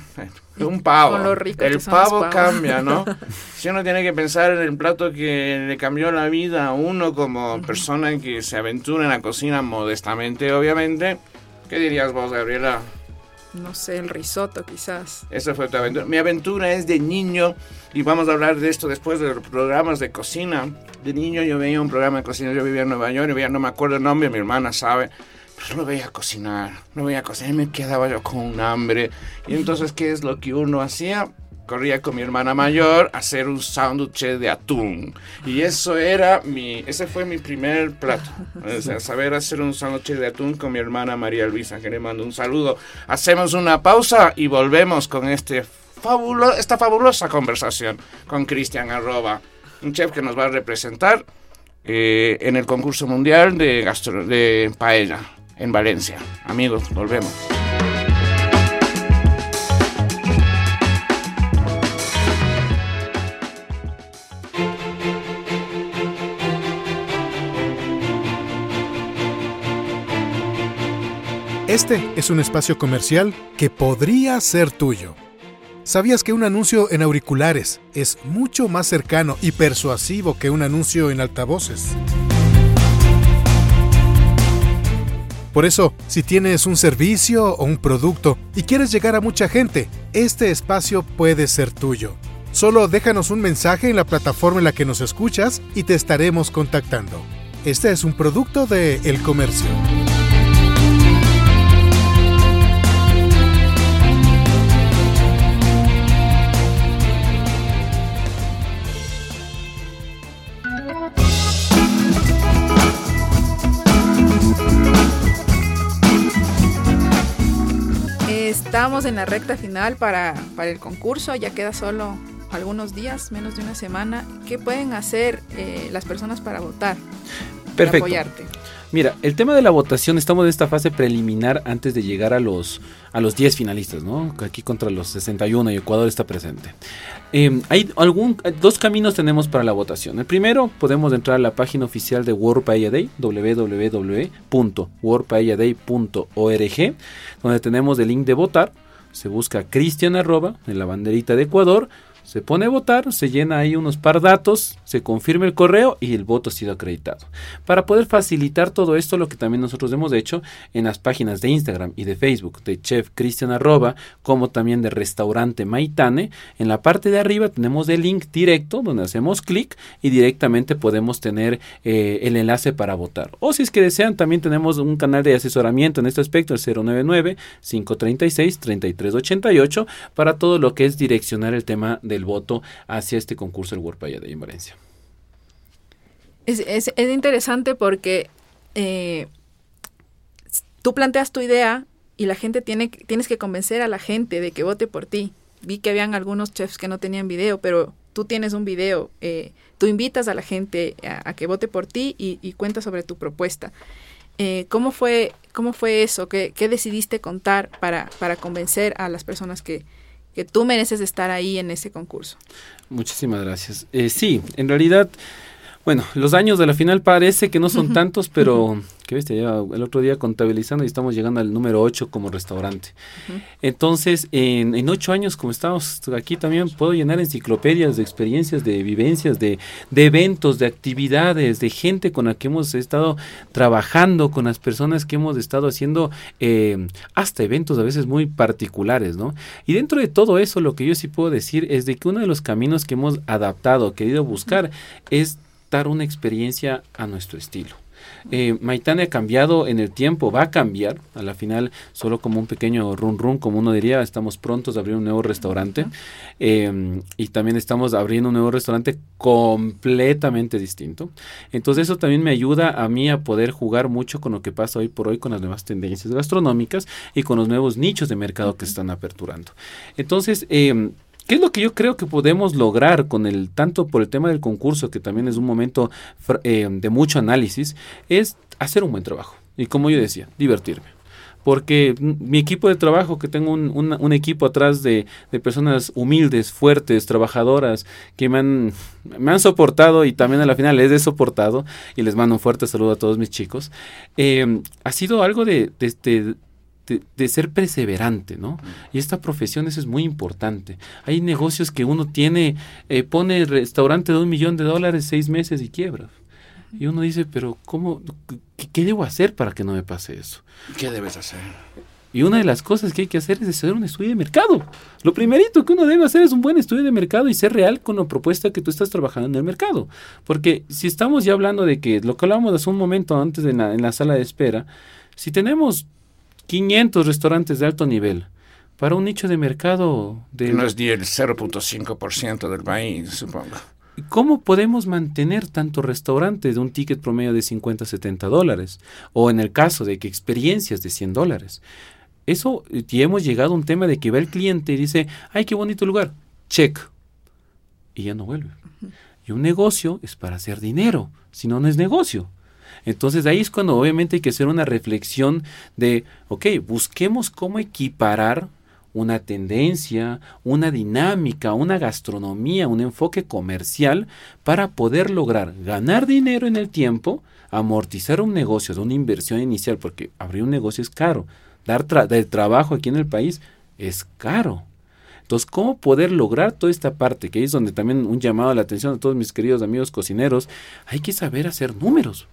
Un pavo. el pavo cambia, ¿no? si uno tiene que pensar en el plato que le cambió la vida a uno como persona que se aventura en la cocina modestamente, obviamente, ¿qué dirías vos, Gabriela? No sé, el risotto quizás. Esa fue tu aventura. Mi aventura es de niño y vamos a hablar de esto después de los programas de cocina. De niño yo veía un programa de cocina, yo vivía en Nueva York y veía, no me acuerdo el nombre, mi hermana sabe pero no veía cocinar, no veía cocinar, me quedaba yo con un hambre. Y entonces, ¿qué es lo que uno hacía? corría con mi hermana mayor a hacer un sándwich de atún. Y eso era mi, ese fue mi primer plato. O sea, saber hacer un sándwich de atún con mi hermana María Luisa, que le mando un saludo. Hacemos una pausa y volvemos con este fabulo, esta fabulosa conversación con Cristian Arroba, un chef que nos va a representar eh, en el concurso mundial de, gastro, de paella en Valencia. Amigos, volvemos. Este es un espacio comercial que podría ser tuyo. ¿Sabías que un anuncio en auriculares es mucho más cercano y persuasivo que un anuncio en altavoces? Por eso, si tienes un servicio o un producto y quieres llegar a mucha gente, este espacio puede ser tuyo. Solo déjanos un mensaje en la plataforma en la que nos escuchas y te estaremos contactando. Este es un producto de El Comercio. Estamos en la recta final para, para, el concurso, ya queda solo algunos días, menos de una semana. ¿Qué pueden hacer eh, las personas para votar? Perfecto. Para apoyarte? Mira, el tema de la votación, estamos en esta fase preliminar antes de llegar a los, a los 10 finalistas, ¿no? Aquí contra los 61 y Ecuador está presente. Eh, hay algún, dos caminos tenemos para la votación. El primero, podemos entrar a la página oficial de World Paella Day, www.worldpaelladay.org, donde tenemos el link de votar. Se busca Cristian arroba en la banderita de Ecuador se pone a votar, se llena ahí unos par datos, se confirma el correo y el voto ha sido acreditado. Para poder facilitar todo esto, lo que también nosotros hemos hecho en las páginas de Instagram y de Facebook de Chef Cristian Arroba, como también de Restaurante Maitane, en la parte de arriba tenemos el link directo donde hacemos clic y directamente podemos tener eh, el enlace para votar. O si es que desean, también tenemos un canal de asesoramiento en este aspecto, el 099-536-3388, para todo lo que es direccionar el tema de el voto hacia este concurso del World Day en Valencia. Es, es, es interesante porque eh, tú planteas tu idea y la gente tiene, tienes que convencer a la gente de que vote por ti. Vi que habían algunos chefs que no tenían video, pero tú tienes un video, eh, tú invitas a la gente a, que vote por ti y, y cuentas sobre tu propuesta. Eh, ¿cómo, fue, ¿Cómo fue eso? ¿Qué, ¿Qué, decidiste contar para, para convencer a las personas que, que tú mereces estar ahí en ese concurso. Muchísimas gracias. Eh, sí, en realidad, bueno, los años de la final parece que no son tantos, pero que viste, ya el otro día contabilizando y estamos llegando al número 8 como restaurante. Entonces, en, en, ocho años, como estamos aquí también, puedo llenar enciclopedias de experiencias, de vivencias, de, de, eventos, de actividades, de gente con la que hemos estado trabajando, con las personas que hemos estado haciendo eh, hasta eventos a veces muy particulares, ¿no? Y dentro de todo eso, lo que yo sí puedo decir es de que uno de los caminos que hemos adaptado, querido buscar, es dar una experiencia a nuestro estilo. Eh, Maitane ha cambiado en el tiempo, va a cambiar. A la final, solo como un pequeño run run, como uno diría, estamos prontos a abrir un nuevo restaurante. Eh, y también estamos abriendo un nuevo restaurante completamente distinto. Entonces, eso también me ayuda a mí a poder jugar mucho con lo que pasa hoy por hoy con las nuevas tendencias gastronómicas y con los nuevos nichos de mercado que se están aperturando. Entonces, eh, ¿Qué es lo que yo creo que podemos lograr con el, tanto por el tema del concurso, que también es un momento eh, de mucho análisis, es hacer un buen trabajo. Y como yo decía, divertirme. Porque mi equipo de trabajo, que tengo un, un, equipo atrás de, de, personas humildes, fuertes, trabajadoras, que me han, me han soportado y también a la final les he soportado, y les mando un fuerte saludo a todos mis chicos, eh, ha sido algo de, de, de de, ser perseverante, ¿no? Y esta profesión eso es muy importante. Hay negocios que uno tiene, eh, pone restaurante de un millón de dólares seis meses y quiebra. Y uno dice, pero ¿cómo? ¿Qué, debo hacer para que no me pase eso? ¿Qué debes hacer? Y una de las cosas que hay que hacer es hacer un estudio de mercado. Lo primerito que uno debe hacer es un buen estudio de mercado y ser real con la propuesta que tú estás trabajando en el mercado. Porque si estamos ya hablando de que lo que hablábamos hace un momento antes en la, en la sala de espera, si tenemos 500 restaurantes de alto nivel para un nicho de mercado de... No es ni el 0.5% del país, supongo. ¿Cómo podemos mantener tanto restaurantes de un ticket promedio de 50, 70 dólares? O en el caso de que experiencias de 100 dólares. Eso, y hemos llegado a un tema de que va el cliente y dice, ay, qué bonito lugar, check. Y ya no vuelve. Y un negocio es para hacer dinero, si no, no es negocio. Entonces ahí es cuando obviamente hay que hacer una reflexión de, ok, busquemos cómo equiparar una tendencia, una dinámica, una gastronomía, un enfoque comercial para poder lograr ganar dinero en el tiempo, amortizar un negocio una inversión inicial, porque abrir un negocio es caro, dar trabajo aquí en el país es caro. Entonces, ¿cómo poder lograr toda esta parte? Que es donde también un llamado a la atención a todos mis queridos amigos cocineros, hay que saber hacer números,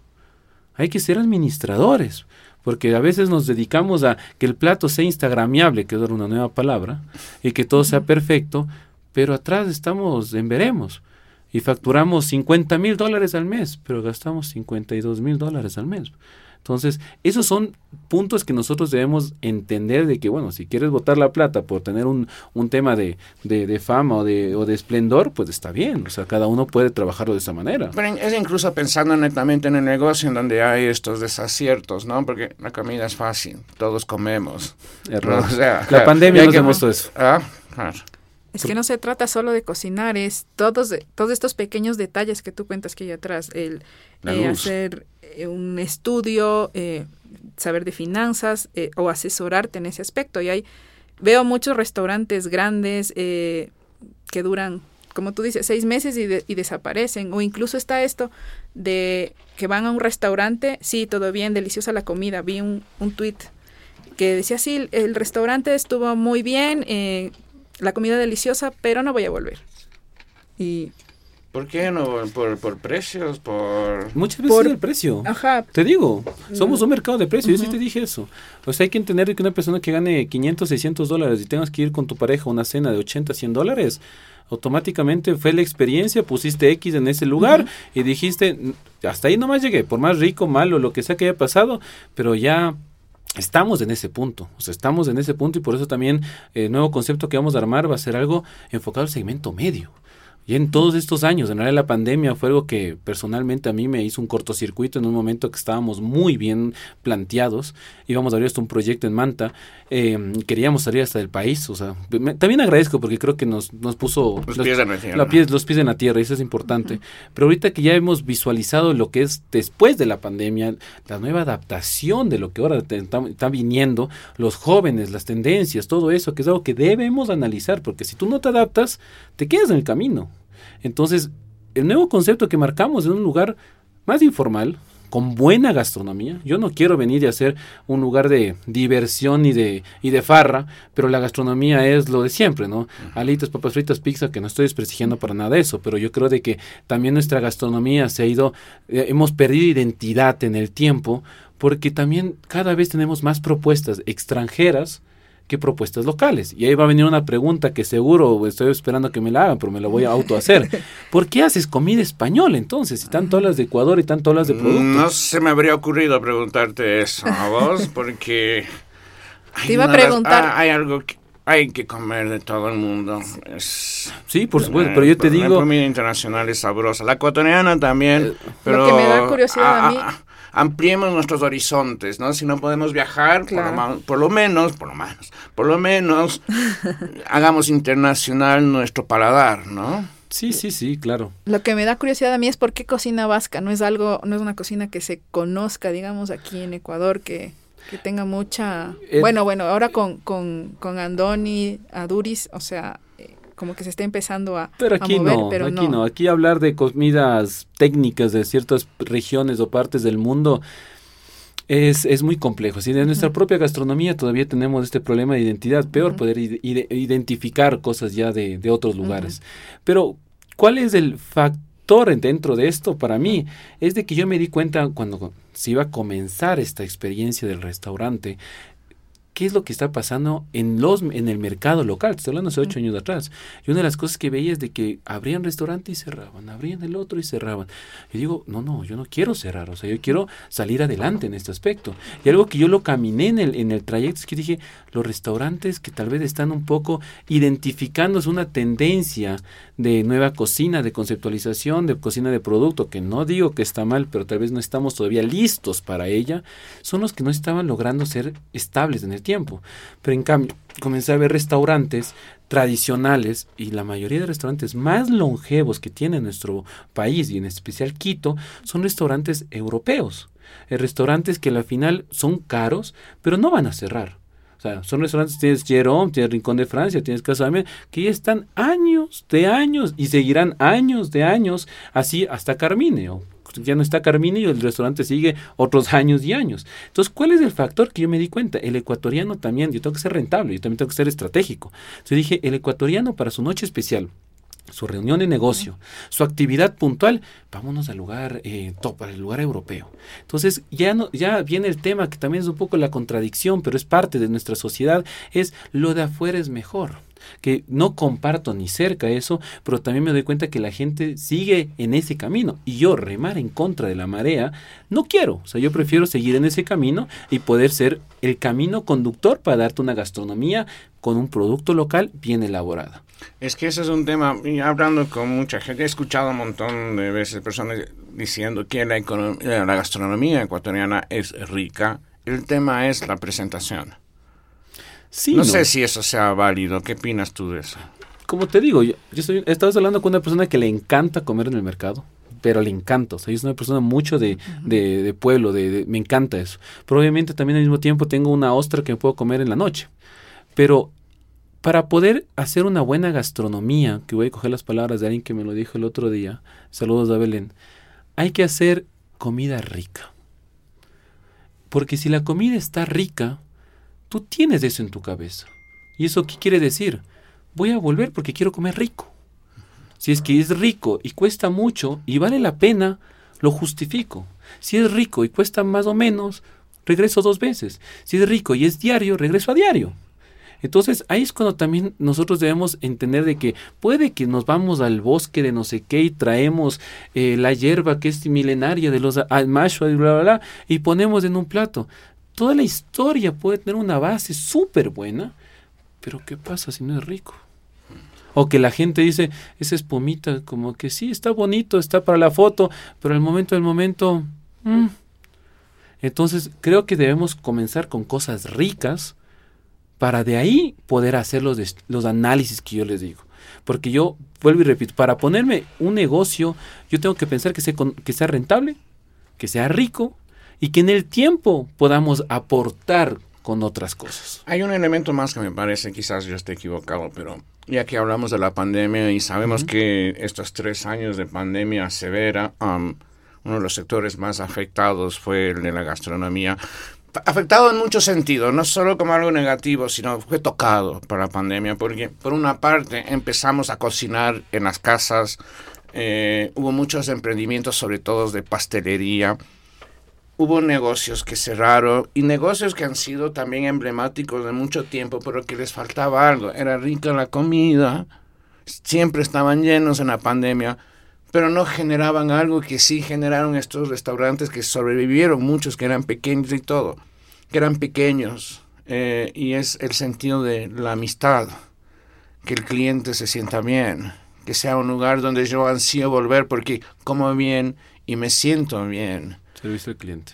hay que ser administradores, porque a veces nos dedicamos a que el plato sea instagramiable, que es una nueva palabra, y que todo sea perfecto, pero atrás estamos en veremos y facturamos 50 mil dólares al mes, pero gastamos 52 mil dólares al mes. Entonces, esos son puntos que nosotros debemos entender de que, bueno, si quieres botar la plata por tener un, un tema de, de, fama o de, o de esplendor, pues está bien. O sea, cada uno puede trabajarlo de esa manera. Pero es incluso pensando netamente en el negocio en donde hay estos desaciertos, ¿no? Porque la comida es fácil, todos comemos. Error. la pandemia nos demostró eso. Ah, Es que no se trata solo de cocinar, es todos, todos estos pequeños detalles que tú cuentas que hay atrás. El eh, hacer eh, un estudio, eh, saber de finanzas eh, o asesorarte en ese aspecto. Y hay, veo muchos restaurantes grandes que duran, como tú dices, seis meses y, y, desaparecen. O incluso está esto de que van a un restaurante, sí, todo bien, deliciosa la comida. Vi un, un tweet que decía, sí, el restaurante estuvo muy bien, la comida deliciosa, pero no voy a volver. Y ¿Por qué no? ¿Por, por precios? por Muchas veces por, el precio. Ajá. Te digo, somos un mercado de precios. Yo sí te dije eso. O sea, hay que entender que una persona que gane 500, 600 dólares y tengas que ir con tu pareja a una cena de 80, 100 dólares, automáticamente fue la experiencia, pusiste X en ese lugar y dijiste, hasta ahí nomás llegué, por más rico, malo, lo que sea que haya pasado, pero ya Estamos en ese punto, o sea, estamos en ese punto y por eso también el nuevo concepto que vamos a armar va a ser algo enfocado al segmento medio. Y en todos estos años, en realidad la pandemia fue algo que personalmente a mí me hizo un cortocircuito en un momento que estábamos muy bien planteados. Íbamos a abrir hasta un proyecto en Manta, eh, queríamos salir hasta del país. O sea, también agradezco porque creo que nos, nos puso los, pies en la tierra. los pies en la tierra y eso es importante. Pero ahorita que ya hemos visualizado lo que es después de la pandemia, la nueva adaptación de lo que ahora está viniendo, los jóvenes, las tendencias, todo eso, que es algo que debemos analizar porque si tú no te adaptas, te quedas en el camino. Entonces, el nuevo concepto que marcamos en un lugar más informal, con buena gastronomía. Yo no quiero venir y hacer un lugar de diversión y de, y de farra, pero la gastronomía es lo de siempre, ¿no? Alitas, papas fritas, pizza, que no estoy desprestigiando para nada eso, pero yo creo de que también nuestra gastronomía se ha ido, eh, hemos perdido identidad en el tiempo, porque también cada vez tenemos más propuestas extranjeras qué propuestas locales. Y ahí va a venir una pregunta que seguro estoy esperando que me la hagan, pero me la voy a auto hacer. ¿Por qué haces comida española entonces? Si tanto hablas de Ecuador y tanto hablas de productos. No se me habría ocurrido preguntarte eso a vos, porque... Te iba a preguntar... Ah, hay algo que hay que comer de todo el mundo. sí, por supuesto, pero yo te digo... La comida internacional es sabrosa. La ecuatoriana también, eh, pero... Lo que me da curiosidad a, mí ampliemos nuestros horizontes, ¿no? Si no podemos viajar, por, lo, menos, por lo menos, por lo menos, hagamos internacional nuestro paladar, ¿no? Sí, sí, sí, claro. Lo que me da curiosidad a mí es por qué cocina vasca, no es algo, no es una cocina que se conozca, digamos, aquí en Ecuador, que, que tenga mucha... Eh, bueno, bueno, ahora con, con, con Andoni, Aduris, o sea, como que se está empezando a, pero aquí no, pero aquí no. Aquí hablar de comidas técnicas de ciertas regiones o partes del mundo es, es muy complejo. Si en nuestra propia gastronomía todavía tenemos este problema de identidad, peor poder identificar cosas ya de, de otros lugares. Pero, ¿cuál es el factor dentro de esto para mí? Es de que yo me di cuenta cuando se iba a comenzar esta experiencia del restaurante, qué es lo que está pasando en los en el mercado local. Estoy hablando hace ocho años atrás. Y una de las cosas que veía es de que abrían restaurante y cerraban, abrían el otro y cerraban. Yo digo, no, no, yo no quiero cerrar, o sea, yo quiero salir adelante en este aspecto. Y algo que yo lo caminé en el, en el trayecto es que dije, los restaurantes que tal vez están un poco identificándose una tendencia de nueva cocina, de conceptualización, de cocina de producto, que no digo que está mal, pero tal vez no estamos todavía listos para ella, son los que no estaban logrando ser estables en el tiempo. Pero en cambio, comencé a ver restaurantes tradicionales y la mayoría de restaurantes más longevos que tiene nuestro país y en especial Quito son restaurantes europeos. Eh, restaurantes que al final son caros, pero no van a cerrar. O sea, son restaurantes, tienes Jerome, tienes Rincón de Francia, tienes Casa de que ya están años de años y seguirán años de años así hasta Carmine. O ya no está Carmine y el restaurante sigue otros años y años. Entonces, ¿cuál es el factor que yo me di cuenta? El ecuatoriano también, yo tengo que ser rentable, yo también tengo que ser estratégico. Entonces dije, el ecuatoriano para su noche especial, su reunión de negocio, su actividad puntual, vámonos al lugar eh, top, al lugar europeo. Entonces ya no, ya viene el tema que también es un poco la contradicción, pero es parte de nuestra sociedad, es lo de afuera es mejor que no comparto ni cerca eso, pero también me doy cuenta que la gente sigue en ese camino y yo remar en contra de la marea no quiero, o sea, yo prefiero seguir en ese camino y poder ser el camino conductor para darte una gastronomía con un producto local bien elaborada. Es que ese es un tema, hablando con mucha gente, he escuchado un montón de veces personas diciendo que la gastronomía ecuatoriana es rica, el tema es la presentación. Sí, no, sé si eso sea válido, ¿qué opinas tú de eso? Como te digo, yo, estoy, estado hablando con una persona que le encanta comer en el mercado, pero le encanta, o sea, yo soy una persona mucho de, de, pueblo, de, me encanta eso. Pero obviamente también al mismo tiempo tengo una ostra que me puedo comer en la noche. Pero para poder hacer una buena gastronomía, que voy a coger las palabras de alguien que me lo dijo el otro día, saludos a Belén, hay que hacer comida rica. Porque si la comida está rica, tú tienes eso en tu cabeza. ¿Y eso qué quiere decir? Voy a volver porque quiero comer rico. Si es que es rico y cuesta mucho y vale la pena, lo justifico. Si es rico y cuesta más o menos, regreso dos veces. Si es rico y es diario, regreso a diario. Entonces ahí es cuando también nosotros debemos entender de que puede que nos vamos al bosque de no sé qué y traemos eh, la hierba que es milenaria de los almashua y bla, bla, bla, y ponemos en un plato. Toda la historia puede tener una base súper buena, pero ¿qué pasa si no es rico? O que la gente dice, esa espumita, como que sí, está bonito, está para la foto, pero al momento del momento... Mm". Entonces creo que debemos comenzar con cosas ricas, para de ahí poder hacer los, los análisis que yo les digo. Porque yo, vuelvo y repito, para ponerme un negocio, yo tengo que pensar que sea, que sea rentable, que sea rico y que en el tiempo podamos aportar con otras cosas. Hay un elemento más que me parece, quizás yo esté equivocado, pero ya que hablamos de la pandemia y sabemos que estos tres años de pandemia severa, um, uno de los sectores más afectados fue el de la gastronomía afectado en muchos sentidos, no solo como algo negativo, sino fue tocado por la pandemia, porque por una parte empezamos a cocinar en las casas, eh, hubo muchos emprendimientos, sobre todo de pastelería, hubo negocios que cerraron y negocios que han sido también emblemáticos de mucho tiempo, pero que les faltaba algo, era rica la comida, siempre estaban llenos en la pandemia, pero no generaban algo que sí generaron estos restaurantes que sobrevivieron, muchos que eran pequeños y todo, que eran pequeños, eh, y es el sentido de la amistad, que el cliente se sienta bien, que sea un lugar donde yo ansío volver porque como bien y me siento bien. Servicio al cliente.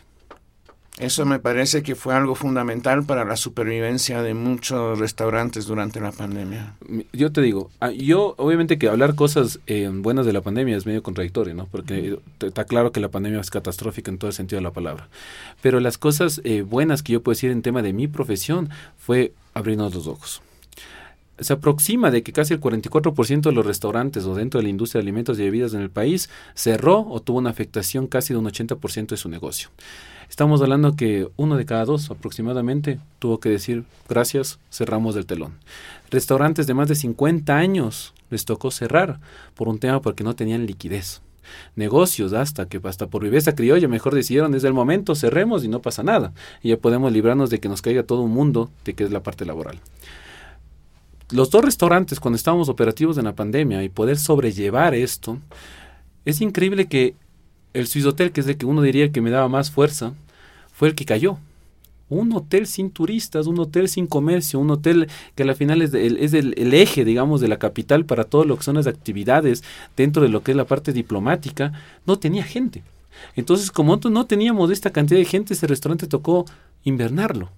Eso me parece que fue algo fundamental para la supervivencia de muchos restaurantes durante la pandemia. Yo te digo, ah, yo obviamente que hablar cosas eh, buenas de la pandemia es medio contradictorio, ¿no? Porque está claro que la pandemia es catastrófica en todo el sentido de la palabra. Pero las cosas eh, buenas que yo puedo decir en tema de mi profesión fue abrirnos los ojos se aproxima de que casi el 44% de los restaurantes o dentro de la industria de alimentos y bebidas en el país cerró o tuvo una afectación casi de un 80% de su negocio. Estamos hablando que uno de cada dos aproximadamente tuvo que decir gracias, cerramos el telón. Restaurantes de más de 50 años les tocó cerrar por un tema porque no tenían liquidez. negocios, hasta que hasta por viveza criolla mejor decidieron desde el momento cerremos y no pasa nada. Y ya podemos librarnos de que nos caiga todo un mundo de que es la parte laboral. Los dos restaurantes, cuando estábamos operativos en la pandemia y poder sobrellevar esto, es increíble que el Swiss Hotel, que es el que uno diría que me daba más fuerza, fue el que cayó un hotel sin turistas, un hotel sin comercio, un hotel que al final es, el, el, eje, digamos, de la capital para todo lo que son las actividades dentro de lo que es la parte diplomática, no tenía gente. Entonces, como no teníamos esta cantidad de gente, ese restaurante tocó invernarlo.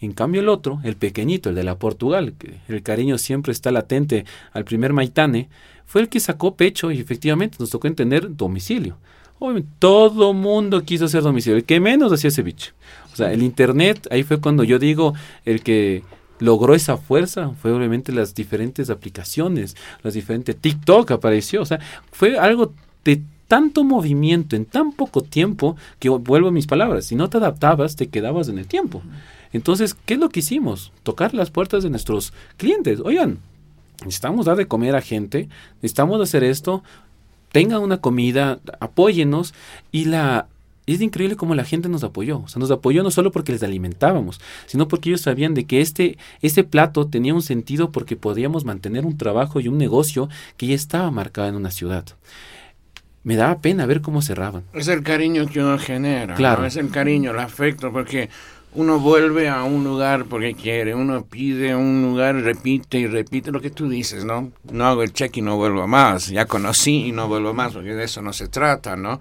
En cambio el otro, el pequeñito, el de la Portugal, que el cariño siempre está latente al primer Maitane, fue el que sacó pecho y efectivamente nos tocó entender domicilio. Obviamente, todo mundo quiso hacer domicilio, el que menos hacía ese bicho. O sea, el Internet, ahí fue cuando yo digo, el que logró esa fuerza fue obviamente las diferentes aplicaciones, las diferentes TikTok apareció, o sea, fue algo de tanto movimiento en tan poco tiempo que vuelvo a mis palabras, si no te adaptabas te quedabas en el tiempo. Entonces, ¿qué es lo que hicimos? Tocar las puertas de nuestros clientes. Oigan, necesitamos dar de comer a gente, necesitamos hacer esto, tengan una comida, apóyenos y la es increíble cómo la gente nos apoyó. O sea, nos apoyó no solo porque les alimentábamos, sino porque ellos sabían de que este, este plato tenía un sentido porque podíamos mantener un trabajo y un negocio que ya estaba marcado en una ciudad. Me daba pena ver cómo cerraban. Es el cariño que uno genera. Claro. Es el cariño, el afecto, porque uno vuelve a un lugar porque quiere, uno pide un lugar, repite y repite lo que tú dices, ¿no? No hago el check y no vuelvo más, ya conocí y no vuelvo más, porque de eso no se trata, ¿no?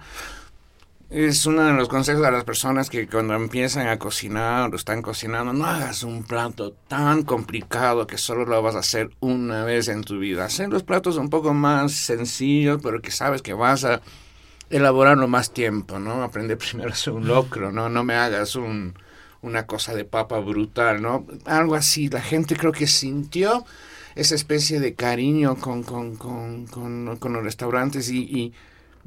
Es uno de los consejos a las personas que cuando empiezan a cocinar o están cocinando, no hagas un plato tan complicado que solo lo vas a hacer una vez en tu vida. Hacer los platos un poco más sencillos, pero que sabes que vas a elaborarlo más tiempo, ¿no? Aprender primero a hacer un locro, ¿no? No me hagas un, una cosa de papa brutal, ¿no? Algo así. La gente creo que sintió esa especie de cariño con, con, con, con los restaurantes y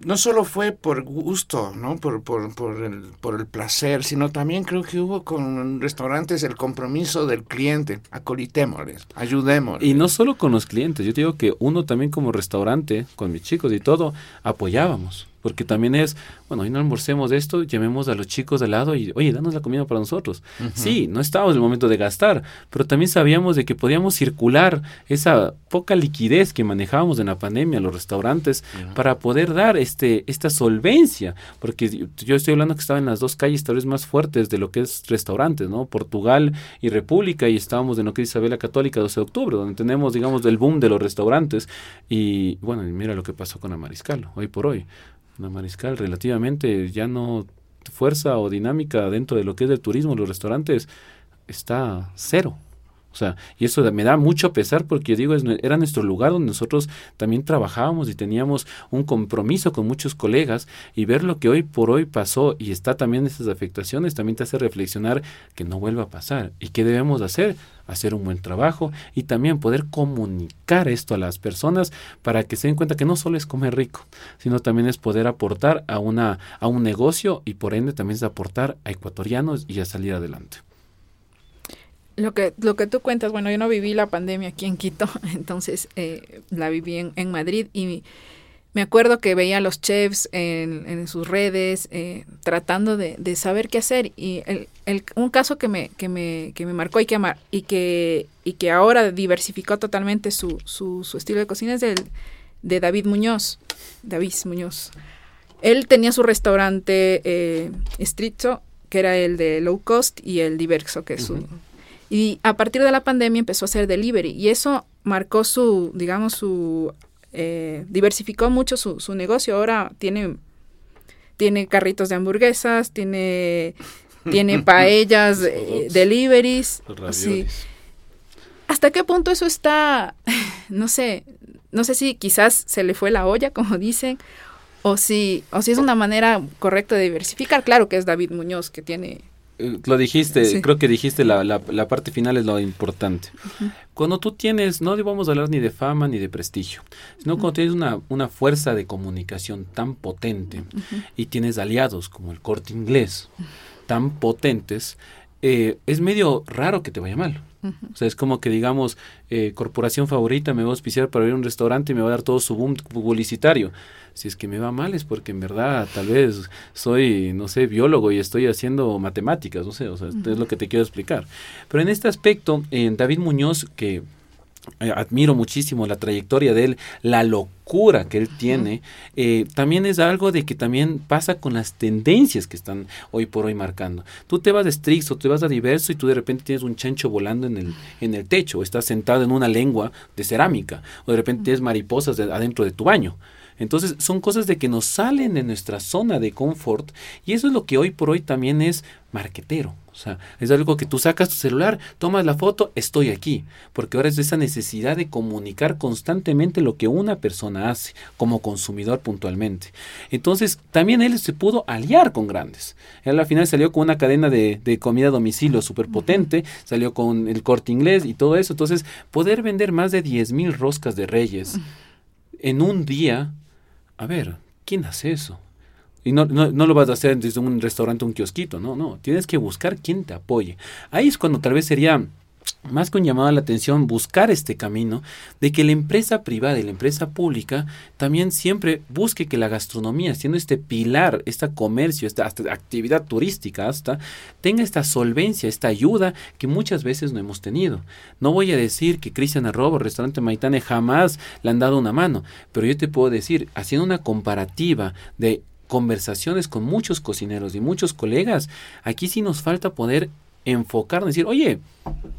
no solo fue por gusto, ¿no? Por, por, por, el, por el placer, sino también creo que hubo con restaurantes el compromiso del cliente. Acolitémosles, ayudémosles. Y no solo con los clientes, yo digo que uno también como restaurante, con mis chicos y todo, apoyábamos porque también es, bueno, hoy no almorcemos esto, llamemos a los chicos de lado y, oye, danos la comida para nosotros. Sí, no estábamos en el momento de gastar, pero también sabíamos de que podíamos circular esa poca liquidez que manejábamos en la pandemia, los restaurantes, para poder dar este esta solvencia, porque yo estoy hablando que estaba en las dos calles tal vez más fuertes de lo que es restaurantes, ¿no? Portugal y República, y estábamos en lo que es Isabela Católica 12 de octubre, donde tenemos, digamos, el boom de los restaurantes, y bueno, mira lo que pasó con la Mariscal, hoy por hoy una mariscal relativamente ya no fuerza o dinámica dentro de lo que es el turismo, los restaurantes, está cero. O sea, y eso me da mucho pesar porque digo, era nuestro lugar donde nosotros también trabajábamos y teníamos un compromiso con muchos colegas y ver lo que hoy por hoy pasó y está también esas afectaciones también te hace reflexionar que no vuelva a pasar y qué debemos hacer, hacer un buen trabajo y también poder comunicar esto a las personas para que se den cuenta que no solo es comer rico, sino también es poder aportar a una a un negocio y por ende también es aportar a ecuatorianos y a salir adelante lo que, lo que tú cuentas, bueno, yo no viví la pandemia aquí en Quito, entonces eh, la viví en, en, Madrid y me acuerdo que veía a los chefs en, en sus redes eh, tratando de, de, saber qué hacer y el, el, un caso que me, que me, que me marcó y que, y, que, y que ahora diversificó totalmente su, su, su estilo de cocina es el de David Muñoz, David Muñoz. Él tenía su restaurante eh, estricto, que era el de low cost, y el diverso, que es su y a partir de la pandemia empezó a hacer delivery y eso marcó su, digamos, su, eh, diversificó mucho su, su negocio. Ahora tiene, tiene carritos de hamburguesas, tiene, tiene paellas, eh, deliveries. Sí. ¿Hasta qué punto eso está, no sé, no sé si quizás se le fue la olla, como dicen, o si, o si es una manera correcta de diversificar? Claro que es David Muñoz que tiene lo dijiste, creo que dijiste la, la, la, parte final es lo importante. Cuando tú tienes, no vamos a hablar ni de fama ni de prestigio, sino cuando tienes una, una, fuerza de comunicación tan potente y tienes aliados como el corte inglés, tan potentes, eh, es medio raro que te vaya mal. O sea, es como que digamos, eh, corporación favorita me va a auspiciar para ir a un restaurante y me va a dar todo su boom publicitario. Si es que me va mal es porque en verdad tal vez soy, no sé, biólogo y estoy haciendo matemáticas, no sé, o sea, es lo que te quiero explicar. Pero en este aspecto, David Muñoz, que eh, admiro muchísimo la trayectoria de él, la locura que él tiene, eh, también es algo de que también pasa con las tendencias que están hoy por hoy marcando. Tú te vas de Strix o te vas a Diverso y tú de repente tienes un chancho volando en el, en el techo, o estás sentado en una lengua de cerámica, o de repente tienes mariposas adentro de tu baño. Entonces son cosas de que nos salen de nuestra zona de confort y eso es lo que hoy por hoy también es marquetero. O sea, es algo que tú sacas tu celular, tomas la foto, estoy aquí. Porque ahora es esa necesidad de comunicar constantemente lo que una persona hace como consumidor puntualmente. Entonces, también él se pudo aliar con grandes. Él al final salió con una cadena de, comida a domicilio súper potente, salió con el corte inglés y todo eso. Entonces, poder vender más de 10 mil roscas de reyes en un día, a ver, ¿quién hace eso? Y no, no, no, lo vas a hacer desde un restaurante, un kiosquito, no, no. Tienes que buscar quien te apoye. Ahí es cuando tal vez sería más con llamado a la atención buscar este camino de que la empresa privada y la empresa pública también siempre busque que la gastronomía, siendo este pilar, este comercio, esta actividad turística hasta, tenga esta solvencia, esta ayuda que muchas veces no hemos tenido. No voy a decir que Cristian Arrobo, Restaurante Maitane, jamás le han dado una mano, pero yo te puedo decir, haciendo una comparativa de conversaciones con muchos cocineros y muchos colegas, aquí sí nos falta poder enfocar, decir, oye,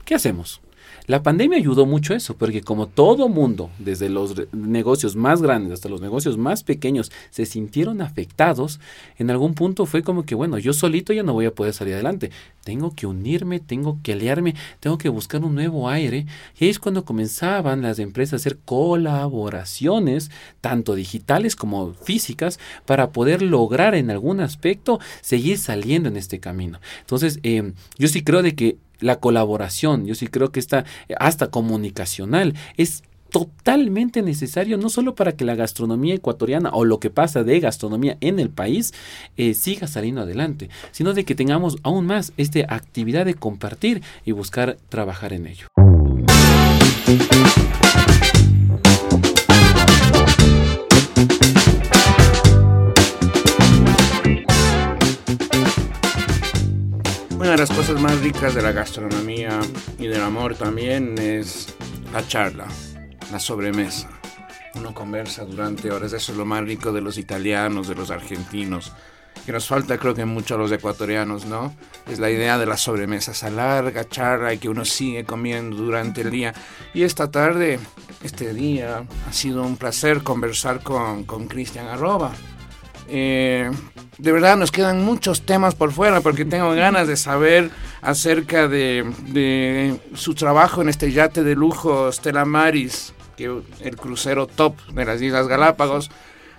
¿qué hacemos? La pandemia ayudó mucho eso, porque como todo mundo, desde los negocios más grandes hasta los negocios más pequeños, se sintieron afectados, en algún punto fue como que, bueno, yo solito ya no voy a poder salir adelante. Tengo que unirme, tengo que aliarme, tengo que buscar un nuevo aire. Y ahí es cuando comenzaban las empresas a hacer colaboraciones, tanto digitales como físicas, para poder lograr en algún aspecto seguir saliendo en este camino. Entonces, eh, yo sí creo de que la colaboración, yo sí creo que está hasta comunicacional, es totalmente necesario, no solo para que la gastronomía ecuatoriana o lo que pasa de gastronomía en el país eh, siga saliendo adelante, sino de que tengamos aún más esta actividad de compartir y buscar trabajar en ello. Una de las cosas más ricas de la gastronomía y del amor también es la charla, la sobremesa. Uno conversa durante horas, eso es lo más rico de los italianos, de los argentinos, que nos falta creo que mucho a los ecuatorianos, ¿no? Es la idea de la sobremesa, esa larga charla y que uno sigue comiendo durante el día. Y esta tarde, este día, ha sido un placer conversar con Cristian Arroba. Eh, de verdad nos quedan muchos temas por fuera porque tengo ganas de saber acerca de, su trabajo en este yate de lujo Stella Maris, que el crucero top de las Islas Galápagos.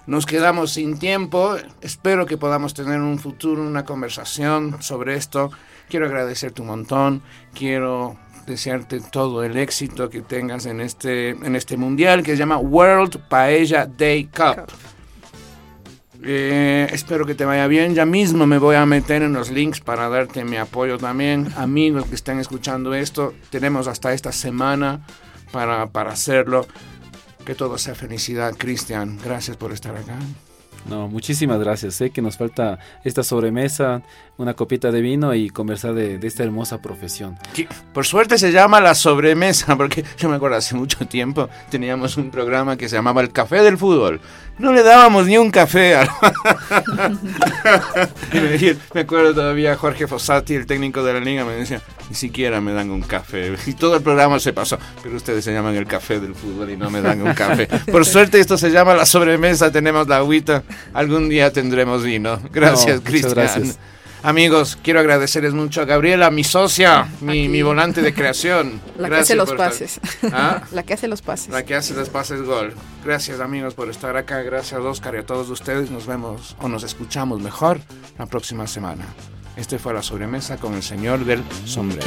Nos quedamos sin tiempo, espero que podamos tener en un futuro una conversación sobre esto. Quiero agradecerte un montón, quiero desearte todo el éxito que tengas en este, en este mundial que se llama World Paella Day Cup. Eh, espero que te vaya bien. Ya mismo me voy a meter en los links para darte mi apoyo también. Amigos que estén escuchando esto, tenemos hasta esta semana para, para hacerlo. Que todo sea felicidad, Cristian. Gracias por estar acá. No, muchísimas gracias. Sé que nos falta esta sobremesa, una copita de vino y conversar de, esta hermosa profesión. por suerte se llama la sobremesa, porque yo me acuerdo hace mucho tiempo teníamos un programa que se llamaba El Café del Fútbol. No le dábamos ni un café. me acuerdo todavía Jorge Fossati, el técnico de la liga, me decía, ni siquiera me dan un café. Y todo el programa se pasó. Pero ustedes se llaman el café del fútbol y no me dan un café. Por suerte esto se llama la sobremesa, tenemos la agüita. Algún día tendremos vino. Gracias, Cristian. Gracias. Amigos, quiero agradecerles mucho a Gabriela, mi socia, mi, volante de creación. La que hace los pases. ¿Ah? La que hace los pases. La que hace los pases gol. Gracias amigos por estar acá. Gracias a Oscar y a todos ustedes. Nos vemos o nos escuchamos mejor la próxima semana. Este fue la sobremesa con el señor del sombrero.